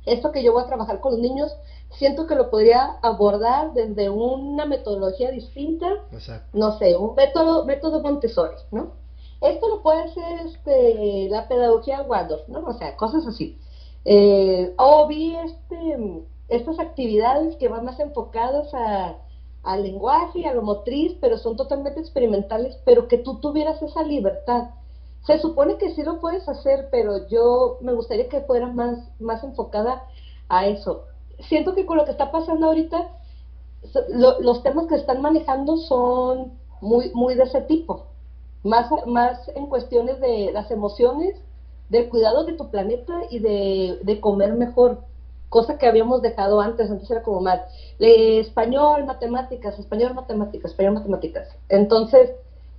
esto que yo voy a trabajar con los niños, siento que lo podría abordar desde una metodología distinta, no sé, un método, método Montessori, ¿no? Esto lo puede hacer este, la pedagogía Waldorf, ¿no? O sea, cosas así. Eh, o vi este, estas actividades que van más enfocadas a, al lenguaje, a lo motriz, pero son totalmente experimentales, pero que tú tuvieras esa libertad. Se supone que sí lo puedes hacer, pero yo me gustaría que fuera más, más enfocada a eso. Siento que con lo que está pasando ahorita, los temas que están manejando son muy, muy de ese tipo, más, más en cuestiones de las emociones, del cuidado de tu planeta y de, comer mejor, cosa que habíamos dejado antes, antes era como más, español, matemáticas, español, matemáticas, español, matemáticas. Entonces,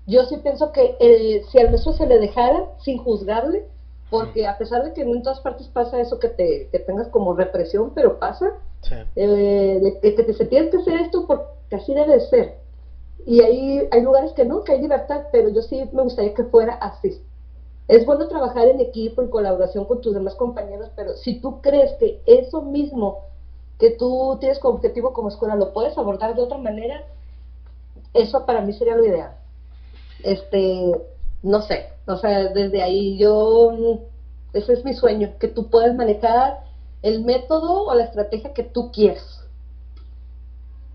yo sí pienso que eh, si al maestro se le dejara sin juzgarle, porque a pesar de que en todas partes pasa eso que te tengas como represión, pero pasa, eh, que te se tienes que hacer esto porque así debe ser. Y ahí hay lugares que no, que hay libertad, pero yo sí me gustaría que fuera así. es bueno trabajar en equipo, en colaboración con tus demás compañeros, pero si tú crees que eso mismo que tú tienes como objetivo como escuela lo puedes abordar de otra manera, eso para mí sería lo ideal. Este, no sé, o sea, desde ahí yo, ese es mi sueño, que tú puedas manejar el método o la estrategia que tú quieras.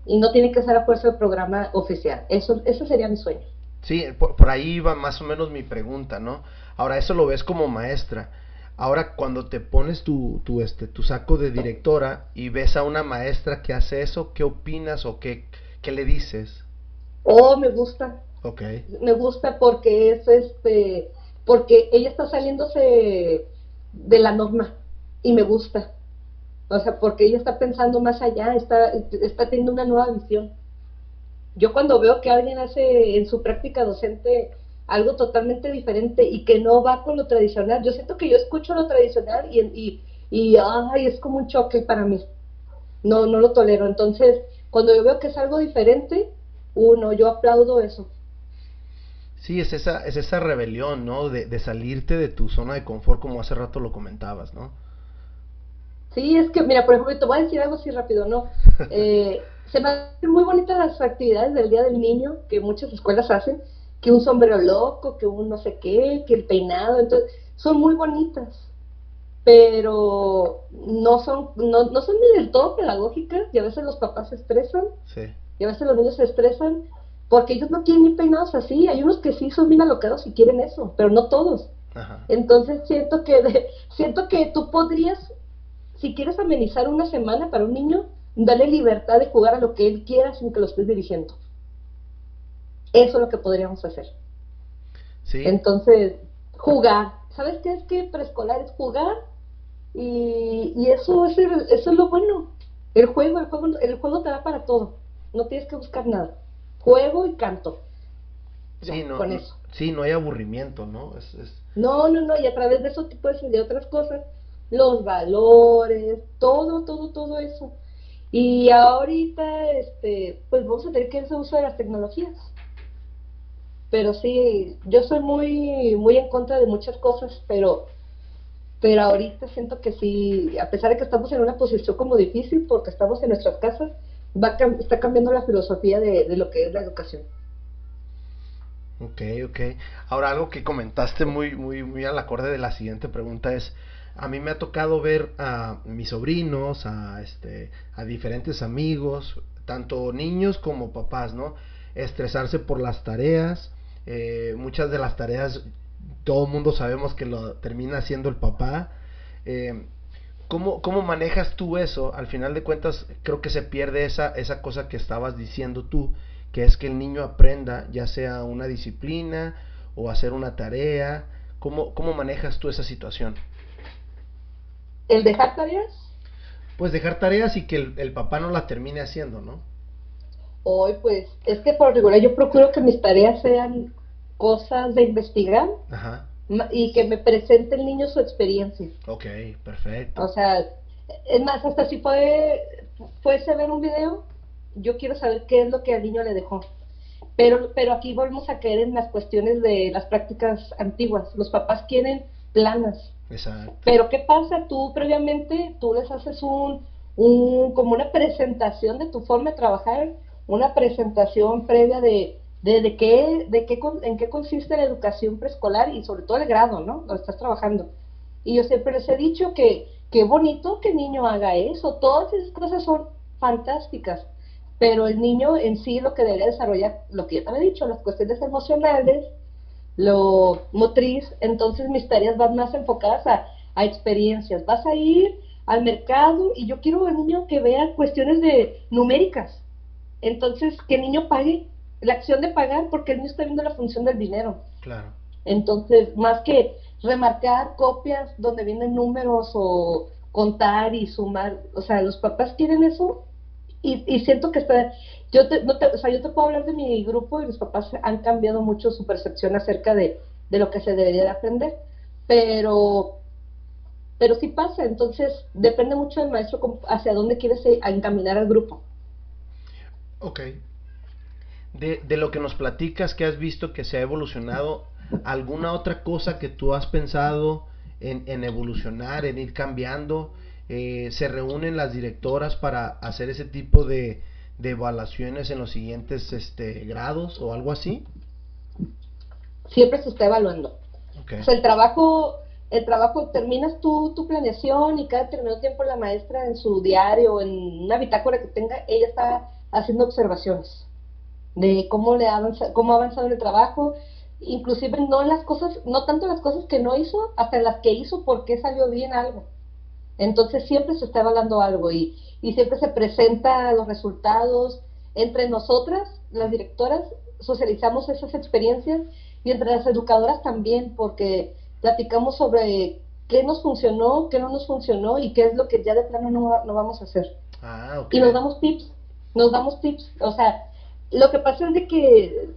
Y no tiene que ser a fuerza del programa oficial. Eso, ese sería mi sueño. Sí, por, ahí va más o menos mi pregunta, ¿no? Ahora, eso lo ves como maestra. Ahora, cuando te pones tu, tu, este, tu saco de directora y ves a una maestra que hace eso, ¿qué opinas o qué, qué le dices? Oh, me gusta. Ok. Me gusta porque es este, porque ella está saliéndose de la norma y me gusta. O sea, porque ella está pensando más allá, está, está teniendo una nueva visión. Yo cuando veo que alguien hace en su práctica docente algo totalmente diferente y que no va con lo tradicional, yo siento que yo escucho lo tradicional y, y, y ay, es como un choque para mí. No, no lo tolero. Entonces, cuando yo veo que es algo diferente, uno, yo aplaudo eso. Sí, es esa, es esa rebelión, ¿no? De, de salirte de tu zona de confort, como hace rato lo comentabas, ¿no? Sí, es que, mira, por ejemplo, te voy a decir algo así rápido, ¿no? [laughs] Eh, se me hacen muy bonitas las actividades del Día del Niño que muchas escuelas hacen, que un sombrero loco, que un no sé qué, que el peinado, entonces, son muy bonitas, pero no son, no, no son ni del todo pedagógicas, y a veces los papás se estresan, y a veces los niños se estresan, porque ellos no quieren ir peinados así, hay unos que sí son bien alocados y quieren eso, pero no todos. Entonces siento que [laughs] siento que tú podrías si quieres amenizar una semana para un niño, dale libertad de jugar a lo que él quiera sin que lo estés dirigiendo. Eso es lo que podríamos hacer. Sí. Entonces, jugar. ¿Sabes qué es que preescolar es jugar? Y, y eso, es eso es lo bueno. El juego, el juego, el juego te da para todo. No tienes que buscar nada. Juego y canto. sí, no, con eso. sí, no hay aburrimiento, ¿no? Es, No, no, no, y a través de eso te puedes de otras cosas los valores, todo, todo, todo eso. Y ahorita, este, pues vamos a tener que hacer uso de las tecnologías. Pero sí, yo soy muy, muy en contra de muchas cosas, pero, pero ahorita siento que sí, a pesar de que estamos en una posición como difícil, porque estamos en nuestras casas, va está cambiando la filosofía de, de lo que es la educación. Ok, ok. Ahora algo que comentaste muy, muy, muy al acorde de la siguiente pregunta es, a mí me ha tocado ver a mis sobrinos, a, este, a diferentes amigos, tanto niños como papás, ¿no? Estresarse por las tareas. Eh, muchas de las tareas todo el mundo sabemos que lo termina haciendo el papá. Eh, ¿cómo, ¿Cómo manejas tú eso? Al final de cuentas creo que se pierde esa, esa cosa que estabas diciendo tú, que es que el niño aprenda ya sea una disciplina o hacer una tarea. ¿Cómo, cómo manejas tú esa situación? ¿El dejar tareas? Pues dejar tareas y que el, papá no las termine haciendo, ¿no? Hoy, pues, es que por regular yo procuro que mis tareas sean cosas de investigar y que me presente el niño su experiencia. Ok, perfecto. O sea, es más, hasta si puede, fuese ver un video, yo quiero saber qué es lo que al niño le dejó. Pero, pero aquí volvemos a caer en las cuestiones de las prácticas antiguas. Los papás quieren planas, pero ¿qué pasa? Tú previamente, tú les haces un, un, como una presentación de tu forma de trabajar, una presentación previa de, de, qué, de qué, en qué consiste la educación preescolar y sobre todo el grado, ¿no? Lo estás trabajando. Y yo siempre les he dicho que qué bonito que el niño haga eso, todas esas cosas son fantásticas, pero el niño en sí lo que debe desarrollar, lo que ya te había dicho, las cuestiones emocionales, lo motriz, entonces mis tareas van más enfocadas a, experiencias. Vas a ir al mercado y yo quiero un niño que vea cuestiones de numéricas. Entonces, que el niño pague la acción de pagar porque el niño está viendo la función del dinero. Claro. Entonces, más que remarcar copias donde vienen números o contar y sumar, o sea, los papás quieren eso y, y siento que está, yo te, no te, o sea, yo te puedo hablar de mi grupo y los papás han cambiado mucho su percepción acerca de, lo que se debería de aprender, pero, pero sí pasa, entonces depende mucho del maestro hacia dónde quieres eh, encaminar al grupo. Ok. De, de lo que nos platicas, que has visto que se ha evolucionado, ¿alguna otra cosa que tú has pensado en, en evolucionar, en ir cambiando? Eh, ¿Se reúnen las directoras para hacer ese tipo de, de evaluaciones en los siguientes este, grados o algo así? Siempre se está evaluando. O sea, el trabajo, el trabajo, terminas tu, tu planeación y cada determinado tiempo la maestra en su diario o en una bitácora que tenga, ella está haciendo observaciones de cómo le avanza, cómo ha avanzado en el trabajo, inclusive no en las cosas, no tanto las cosas que no hizo, hasta las que hizo porque salió bien algo. Entonces siempre se está evaluando algo y, y siempre se presenta los resultados. Entre nosotras, las directoras, socializamos esas experiencias y entre las educadoras también, porque platicamos sobre qué nos funcionó, qué no nos funcionó y qué es lo que ya de plano no, no vamos a hacer. Ah, y nos damos tips, nos damos tips. O sea, lo que pasa es de que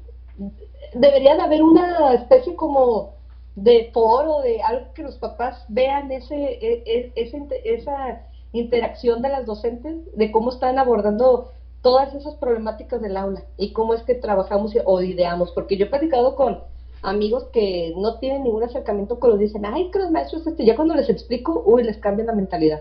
debería de haber una especie como de foro, de algo que los papás vean ese, e, e, esa interacción de las docentes, de cómo están abordando todas esas problemáticas del aula y cómo es que trabajamos o ideamos, porque yo he platicado con amigos que no tienen ningún acercamiento con los dicen, ay, que los maestros, este, ya cuando les explico, uy, les cambia la mentalidad.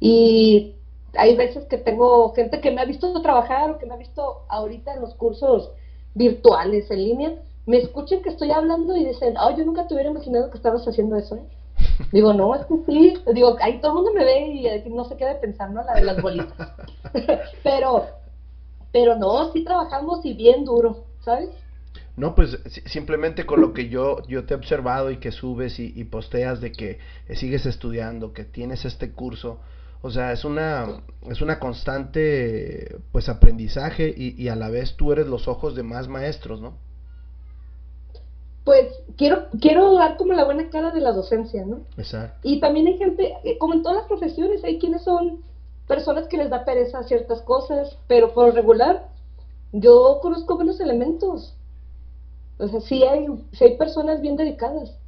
Y hay veces que tengo gente que me ha visto trabajar o que me ha visto ahorita en los cursos virtuales en línea, me escuchan que estoy hablando y dicen, ay, yo nunca te hubiera imaginado que estabas haciendo eso, ¿eh? [laughs] Digo, no, es que sí. Digo, ahí todo el mundo me ve y no se quede pensando la de las bolitas. [laughs] pero, pero no, sí trabajamos y bien duro, ¿sabes? No, pues simplemente con lo que yo, yo te he observado y que subes y, posteas de que sigues estudiando, que tienes este curso, o sea, es una, es una constante pues aprendizaje y, y a la vez tú eres los ojos de más maestros, ¿no? pues quiero, quiero dar como la buena cara de la docencia, ¿no? Exacto. Y también hay gente, eh, como en todas las profesiones, hay quienes son personas que les da pereza ciertas cosas, pero por regular, yo conozco buenos elementos. O sea, sí hay, hay personas bien dedicadas.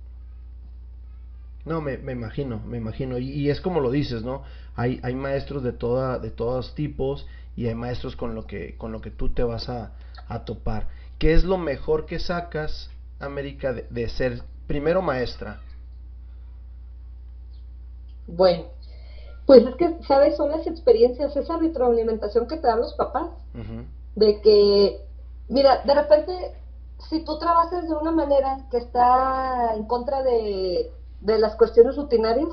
No, me, me imagino, me imagino. Y, es como lo dices, ¿no? Hay, hay maestros de, toda, de todos tipos y hay maestros con lo que, con lo que tú te vas a, a topar. ¿Qué es lo mejor que sacas América de, ser primero maestra? Bueno, pues es que, ¿sabes? Son las experiencias, esa retroalimentación que te dan los papás. De que, mira, de repente, si tú trabajas de una manera que está en contra de, de las cuestiones rutinarias,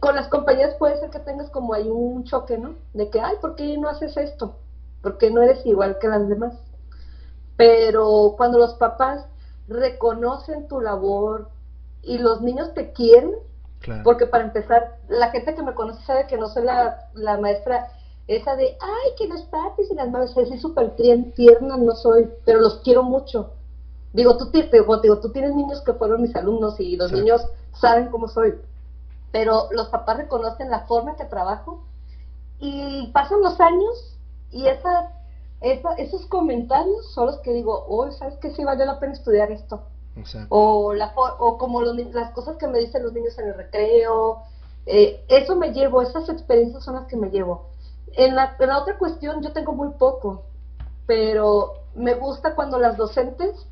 con las compañías puede ser que tengas como hay un choque, ¿no? De que, ay, ¿por qué no haces esto? ¿Por qué no eres igual que las demás? Pero cuando los papás reconocen tu labor y los niños te quieren, porque para empezar, la gente que me conoce sabe que no soy la, maestra esa de, ay, que los papis y las madres, así súper tierna no soy, pero los quiero mucho. Digo tú, digo, tú tienes niños que fueron mis alumnos y los niños saben cómo soy, pero los papás reconocen la forma que trabajo y pasan los años y esa esos comentarios son los que digo, oh, ¿sabes qué? Sí vale la pena estudiar esto. O, la, o como las cosas que me dicen los niños en el recreo. Eh, eso me llevo, esas experiencias son las que me llevo. En la, en la otra cuestión yo tengo muy poco, pero me gusta cuando las docentes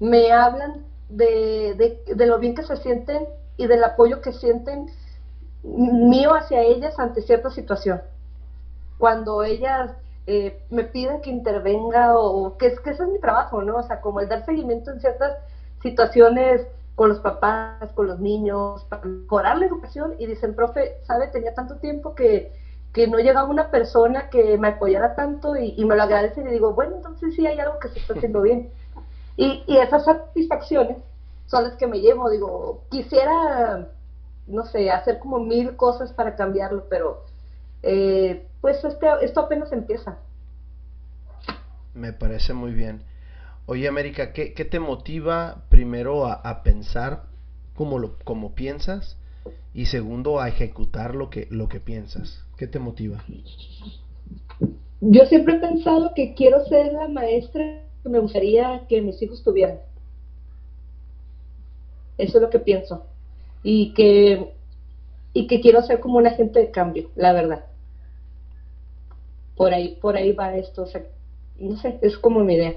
me hablan de, de, lo bien que se sienten y del apoyo que sienten mío hacia ellas ante cierta situación. Cuando ellas eh, me piden que intervenga o que, es, que ese es mi trabajo, ¿no? O sea, como el dar seguimiento en ciertas situaciones con los papás, con los niños, para mejorar la educación y dicen, profe, ¿sabe? Tenía tanto tiempo que, que no llegaba una persona que me apoyara tanto y, me lo agradece y digo, bueno, entonces sí hay algo que se está haciendo bien. Y, y esas satisfacciones son las que me llevo, digo, quisiera, no sé, hacer como mil cosas para cambiarlo, pero eh, pues este, esto apenas empieza. Me parece muy bien. Oye, América, ¿qué, te motiva primero a, pensar como, lo, como piensas y segundo a ejecutar lo que, lo que piensas? ¿Qué te motiva? Yo siempre he pensado que quiero ser la maestra que me gustaría que mis hijos tuvieran. Eso es lo que pienso. Y que y que quiero ser como un agente de cambio, la verdad. Por ahí, por ahí va esto, o sea, no sé, es como mi idea.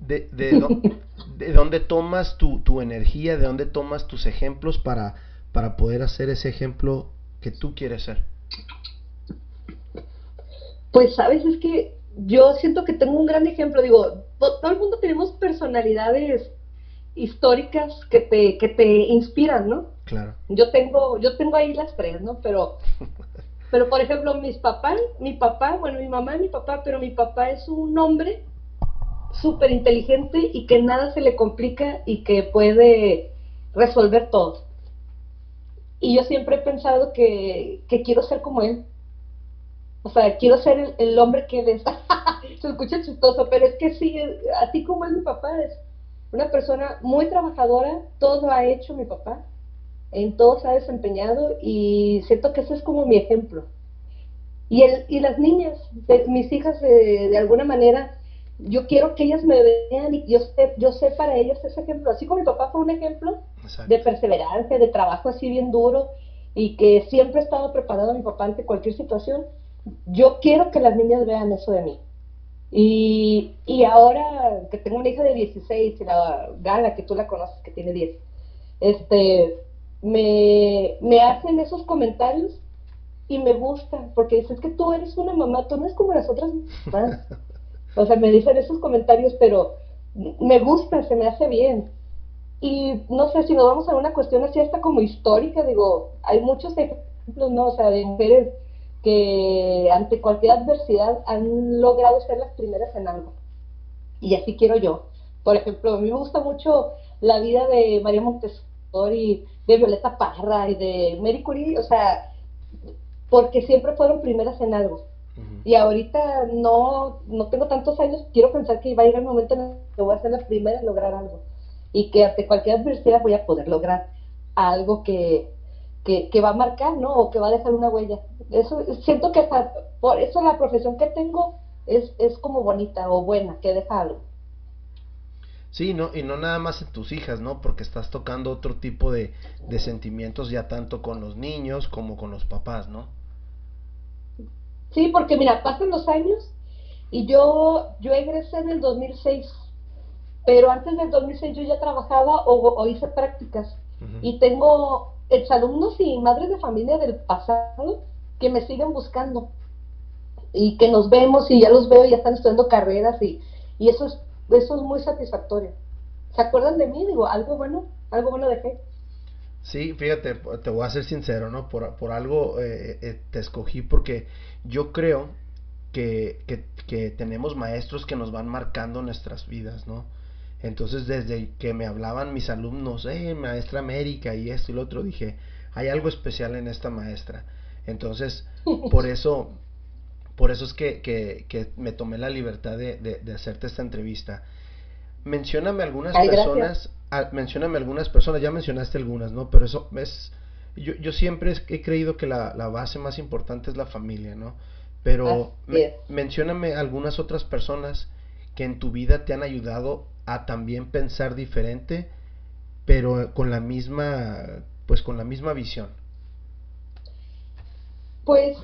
de, de, [laughs] dónde tomas tu, tu, energía, de dónde tomas tus ejemplos para, para poder hacer ese ejemplo que tú quieres ser. Pues sabes, es que yo siento que tengo un gran ejemplo, digo, todo el mundo tenemos personalidades históricas que te, que te inspiran, ¿no? Claro. Yo tengo, yo tengo ahí las tres, ¿no? Pero, [laughs] pero por ejemplo, mis papás, mi papá, bueno, mi mamá y mi papá, pero mi papá es un hombre súper inteligente y que nada se le complica y que puede resolver todo. Y yo siempre he pensado que, que quiero ser como él. O sea, quiero ser el, hombre que él es. [laughs] Se escucha chistoso, pero es que sí, así como es mi papá, es una persona muy trabajadora, todo ha hecho mi papá, en todo se ha desempeñado y siento que ese es como mi ejemplo. Y, el, y las niñas, mis hijas de, alguna manera, yo quiero que ellas me vean y yo sé, yo sé para ellas ese ejemplo. Así como mi papá fue un ejemplo de perseverancia, de trabajo así bien duro y que siempre he estado preparado mi papá ante cualquier situación yo quiero que las niñas vean eso de mí. Y, y ahora que tengo una hija de 16 y la Gala, que tú la conoces, que tiene 10, este, me, me hacen esos comentarios y me gusta, porque dices que tú eres una mamá, tú no eres como las otras mamás. [laughs] O sea, me dicen esos comentarios, pero me gusta, se me hace bien. Y no sé si nos vamos a una cuestión así hasta como histórica, digo, hay muchos ejemplos, ¿no? O sea, de mujeres que ante cualquier adversidad han logrado ser las primeras en algo. Y así quiero yo. Por ejemplo, a mí me gusta mucho la vida de María Montessori, de Violeta Parra y de Mary Curie, o sea, porque siempre fueron primeras en algo. Y ahorita no, no tengo tantos años, quiero pensar que va a ir el momento en el que voy a ser la primera en lograr algo. Y que ante cualquier adversidad voy a poder lograr algo que, que, va a marcar, ¿no? O que va a dejar una huella. Eso, siento que por eso la profesión que tengo es, es como bonita o buena, que deja algo. Sí, no, y no nada más en tus hijas, ¿no? Porque estás tocando otro tipo de, de sentimientos ya tanto con los niños como con los papás, ¿no? Sí, porque mira, pasan los años y yo, yo egresé en el 2006, pero antes del 2006 yo ya trabajaba o, hice prácticas y tengo exalumnos y madres de familia del pasado que me siguen buscando y que nos vemos y ya los veo ya están estudiando carreras y, y eso es eso es muy satisfactorio. ¿Se acuerdan de mí? Digo, algo bueno, algo bueno dejé. Sí, fíjate, te voy a ser sincero, ¿no? Por, por algo eh, eh, te escogí porque yo creo que, que tenemos maestros que nos van marcando nuestras vidas, ¿no? Entonces desde que me hablaban mis alumnos, eh, maestra América y esto y lo otro, dije, hay algo especial en esta maestra. Entonces, [laughs] por eso, por eso es que, que, me tomé la libertad de, de, hacerte esta entrevista. Mencióname algunas personas, ah, mencióname algunas personas, ya mencionaste algunas, ¿no? Pero eso es, yo, yo siempre he creído que la, la base más importante es la familia, ¿no? Pero mencióname algunas otras personas que en tu vida te han ayudado a también pensar diferente, pero con la misma, pues con la misma visión. Pues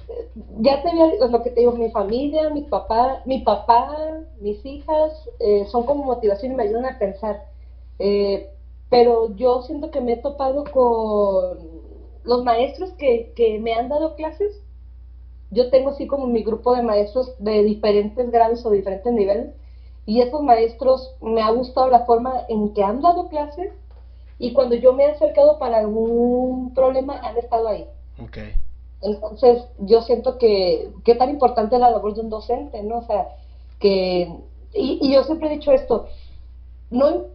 ya te había, lo que te digo, mi familia, mi papá, mi papá, mis hijas, eh, son como motivación y me ayudan a pensar. Eh, pero yo siento que me he topado con los maestros que, que me han dado clases. Yo tengo así como mi grupo de maestros de diferentes grados o diferentes niveles y esos maestros me ha gustado la forma en que han dado clases y cuando yo me he acercado para algún problema han estado ahí. Okay. Entonces, yo siento que qué tan importante es la labor de un docente, ¿no? O sea, que, y, yo siempre he dicho esto, no,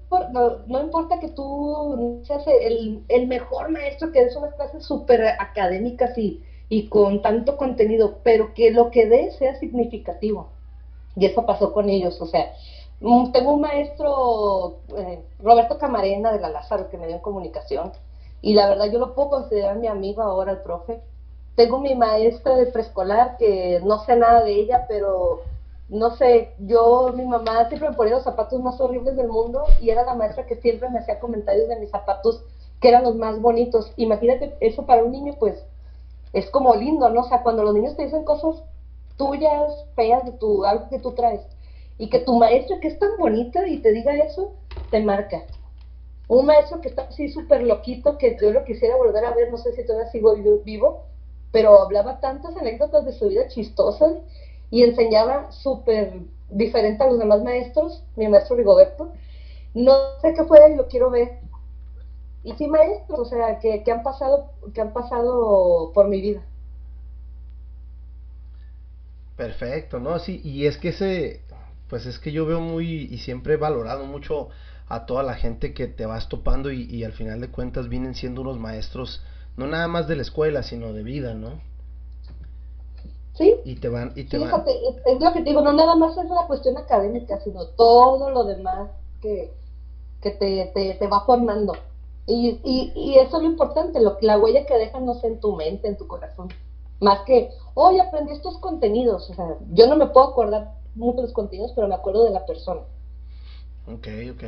no, importa que tú seas el, el mejor maestro, que des unas clases súper académicas y, y con tanto contenido, pero que lo que des sea significativo. Y eso pasó con ellos, o sea, tengo un maestro, eh, Roberto Camarena de la Lázaro, que me dio en comunicación, y la verdad yo lo puedo considerar mi amigo ahora, el profe. Tengo mi maestra de preescolar, que no sé nada de ella, pero no sé, yo, mi mamá siempre me ponía los zapatos más horribles del mundo y era la maestra que siempre me hacía comentarios de mis zapatos que eran los más bonitos. Imagínate, eso para un niño, pues, es como lindo, ¿no? O sea, cuando los niños te dicen cosas tuyas, feas, de tu, algo que tú traes. Y que tu maestra, que es tan bonita y te diga eso, te marca. Un maestro que está así súper loquito, que yo lo quisiera volver a ver, no sé si todavía sigo vivo, pero hablaba tantas anécdotas de su vida chistosas y enseñaba súper diferente a los demás maestros, mi maestro Rigoberto. No sé qué fue lo quiero ver. Y sí maestros, o sea, que, que han pasado, que han pasado por mi vida. Perfecto, ¿no? Sí, y es que ese, pues es que yo veo muy y siempre he valorado mucho a toda la gente que te vas topando y, y al final de cuentas vienen siendo unos maestros, no nada más de la escuela, sino de vida, ¿no? Sí. Y te van, y te Fíjate, es lo que te digo, no nada más es la cuestión académica, sino todo lo demás que, que te, te, te va formando. Y, y, y, eso es lo importante, lo, la huella que dejan no sé en tu mente, en tu corazón. Más que, hoy aprendí estos contenidos. O sea, yo no me puedo acordar mucho de los contenidos, pero me acuerdo de la persona. Ok, ok.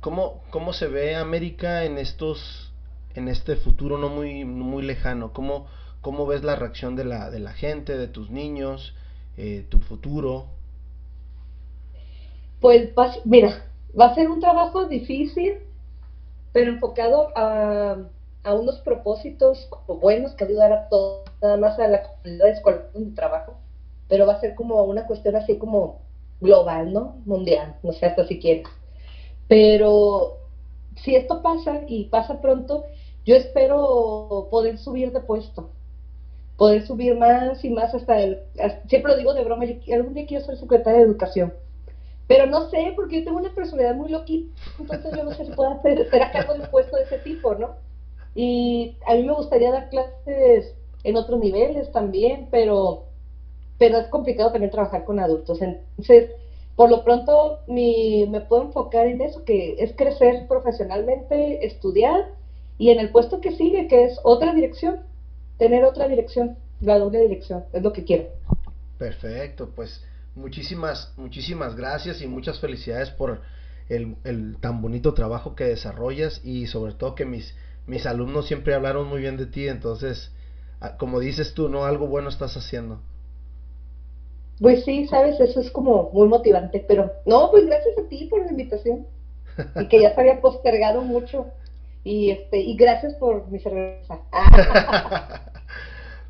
¿Cómo, cómo se ve América en estos, en este futuro no muy, muy lejano? ¿Cómo, ¿Cómo ves la reacción de la, de la gente, de tus niños, eh, tu futuro? Pues, mira, va a ser un trabajo difícil, pero enfocado a, a unos propósitos buenos que ayudar a todos, nada más a la comunidad escolar donde trabajo, pero va a ser como una cuestión así como global, ¿no? Mundial, no sé hasta si quieres. Pero si esto pasa y pasa pronto, yo espero poder subir de puesto, poder subir más y más hasta el, siempre lo digo de broma, yo algún día quiero ser secretaria de educación, pero no sé, porque yo tengo una personalidad muy loquita, entonces yo no sé si puedo hacer, ser a cargo de un puesto de ese tipo, ¿no? Y a mí me gustaría dar clases en otros niveles también, pero, pero es complicado también trabajar con adultos. Entonces, por lo pronto mi, me puedo enfocar en eso, que es crecer profesionalmente, estudiar y en el puesto que sigue, que es otra dirección, tener otra dirección, la doble dirección, es lo que quiero. Perfecto, pues muchísimas, muchísimas gracias y muchas felicidades por el, el, tan bonito trabajo que desarrollas y sobre todo que mis, mis alumnos siempre hablaron muy bien de ti, entonces, como dices tú, ¿no? Algo bueno estás haciendo. Pues sí, sabes, eso es como muy motivante, pero no, pues gracias a ti por la invitación y que ya se había postergado mucho y este y gracias por mi cerveza. [laughs]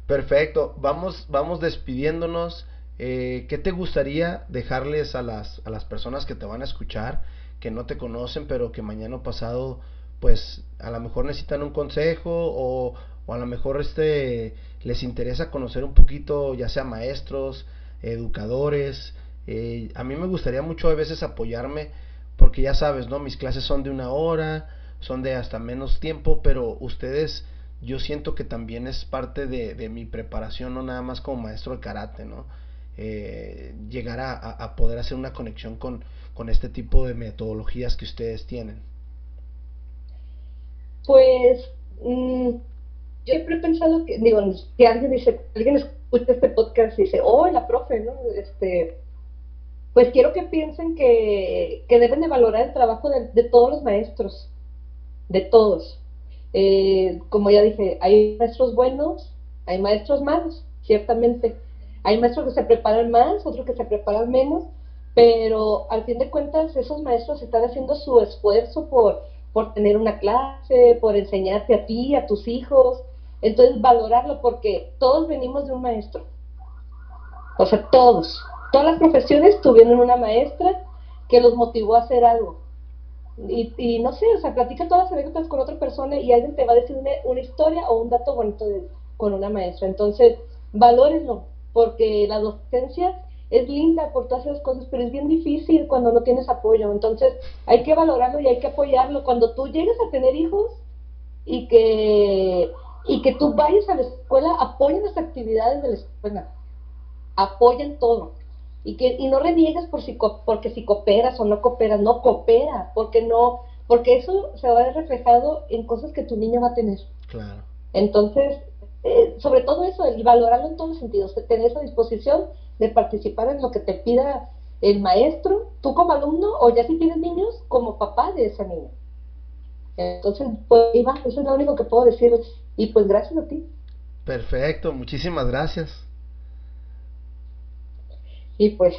Perfecto, vamos vamos despidiéndonos. Eh, ¿Qué te gustaría dejarles a las, a las personas que te van a escuchar, que no te conocen, pero que mañana pasado, pues a lo mejor necesitan un consejo o, o a lo mejor este les interesa conocer un poquito, ya sea maestros, educadores. Eh, a mí me gustaría mucho a veces apoyarme, porque ya sabes, ¿no? Mis clases son de una hora, son de hasta menos tiempo, pero ustedes, yo siento que también es parte de, de mi preparación, no nada más como maestro de karate, ¿no? Eh, llegar a, a, poder hacer una conexión con, con este tipo de metodologías que ustedes tienen. Pues mmm, siempre he pensado que, digo, si alguien dice, alguien escucha este podcast y dice, oh, la profe, ¿no? Este, pues quiero que piensen que, que deben de valorar el trabajo de, de todos los maestros, de todos. Eh, como ya dije, hay maestros buenos, hay maestros malos, ciertamente. Hay maestros que se preparan más, otros que se preparan menos, pero al fin de cuentas esos maestros están haciendo su esfuerzo por, por tener una clase, por enseñarte a ti, a tus hijos. Entonces valorarlo porque todos venimos de un maestro. O sea, todos. Todas las profesiones tuvieron una maestra que los motivó a hacer algo. Y, y no sé, o sea, platica todas las anécdotas con otra persona y alguien te va a decir una, historia o un dato bonito de, con una maestra. Entonces, valórenlo, porque la docencia es linda por todas esas cosas, pero es bien difícil cuando no tienes apoyo. Entonces, hay que valorarlo y hay que apoyarlo. Cuando tú llegues a tener hijos y que, y que tú vayas a la escuela, apoyen las actividades de la escuela. Apoyen todo. Y, que, y no reniegues por si, porque si cooperas o no cooperas, no coopera, porque no, porque eso se va a ver reflejado en cosas que tu niño va a tener. Claro. Entonces, eh, sobre todo eso, y valorarlo en todos los sentidos, tener esa disposición de participar en lo que te pida el maestro, tú como alumno, o ya si tienes niños, como papá de esa niña. Entonces, pues Iván, eso es lo único que puedo decir, y pues gracias a ti. Perfecto, muchísimas gracias. Y pues,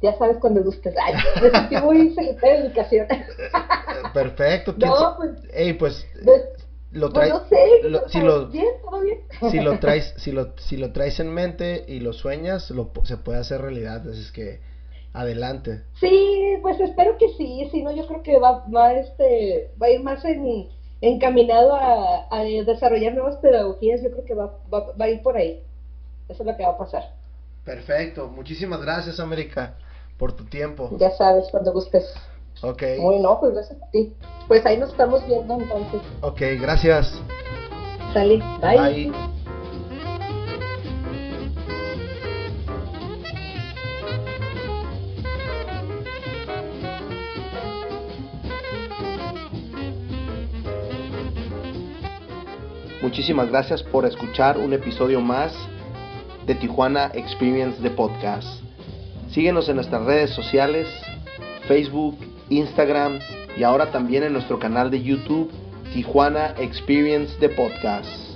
ya sabes cuando gustes. Ay, me sentí muy [laughs] secretaria de educación. Perfecto. [laughs] No, pues. Ey, pues. pues lo pues traes. no sé, lo- si lo, bien, todo bien. si lo [laughs] traes, si lo, si lo traes en mente y lo sueñas, lo, se puede hacer realidad. Así es que adelante. Sí, pues espero que sí, si no yo creo que va, va, este, va a ir más en, encaminado a, a desarrollar nuevas pedagogías, yo creo que va, va, va a ir por ahí, eso es lo que va a pasar, Perfecto. Muchísimas gracias, América, por tu tiempo. ya sabes, cuando gustes. Ok. Muy no, pues gracias a ti. Pues ahí nos estamos viendo entonces. Ok, gracias. Sale, bye. Bye. Muchísimas gracias por escuchar un episodio más de Tijuana Experience de Podcast. Síguenos en nuestras redes sociales, Facebook, Instagram y ahora también en nuestro canal de YouTube Tijuana Experience de Podcast.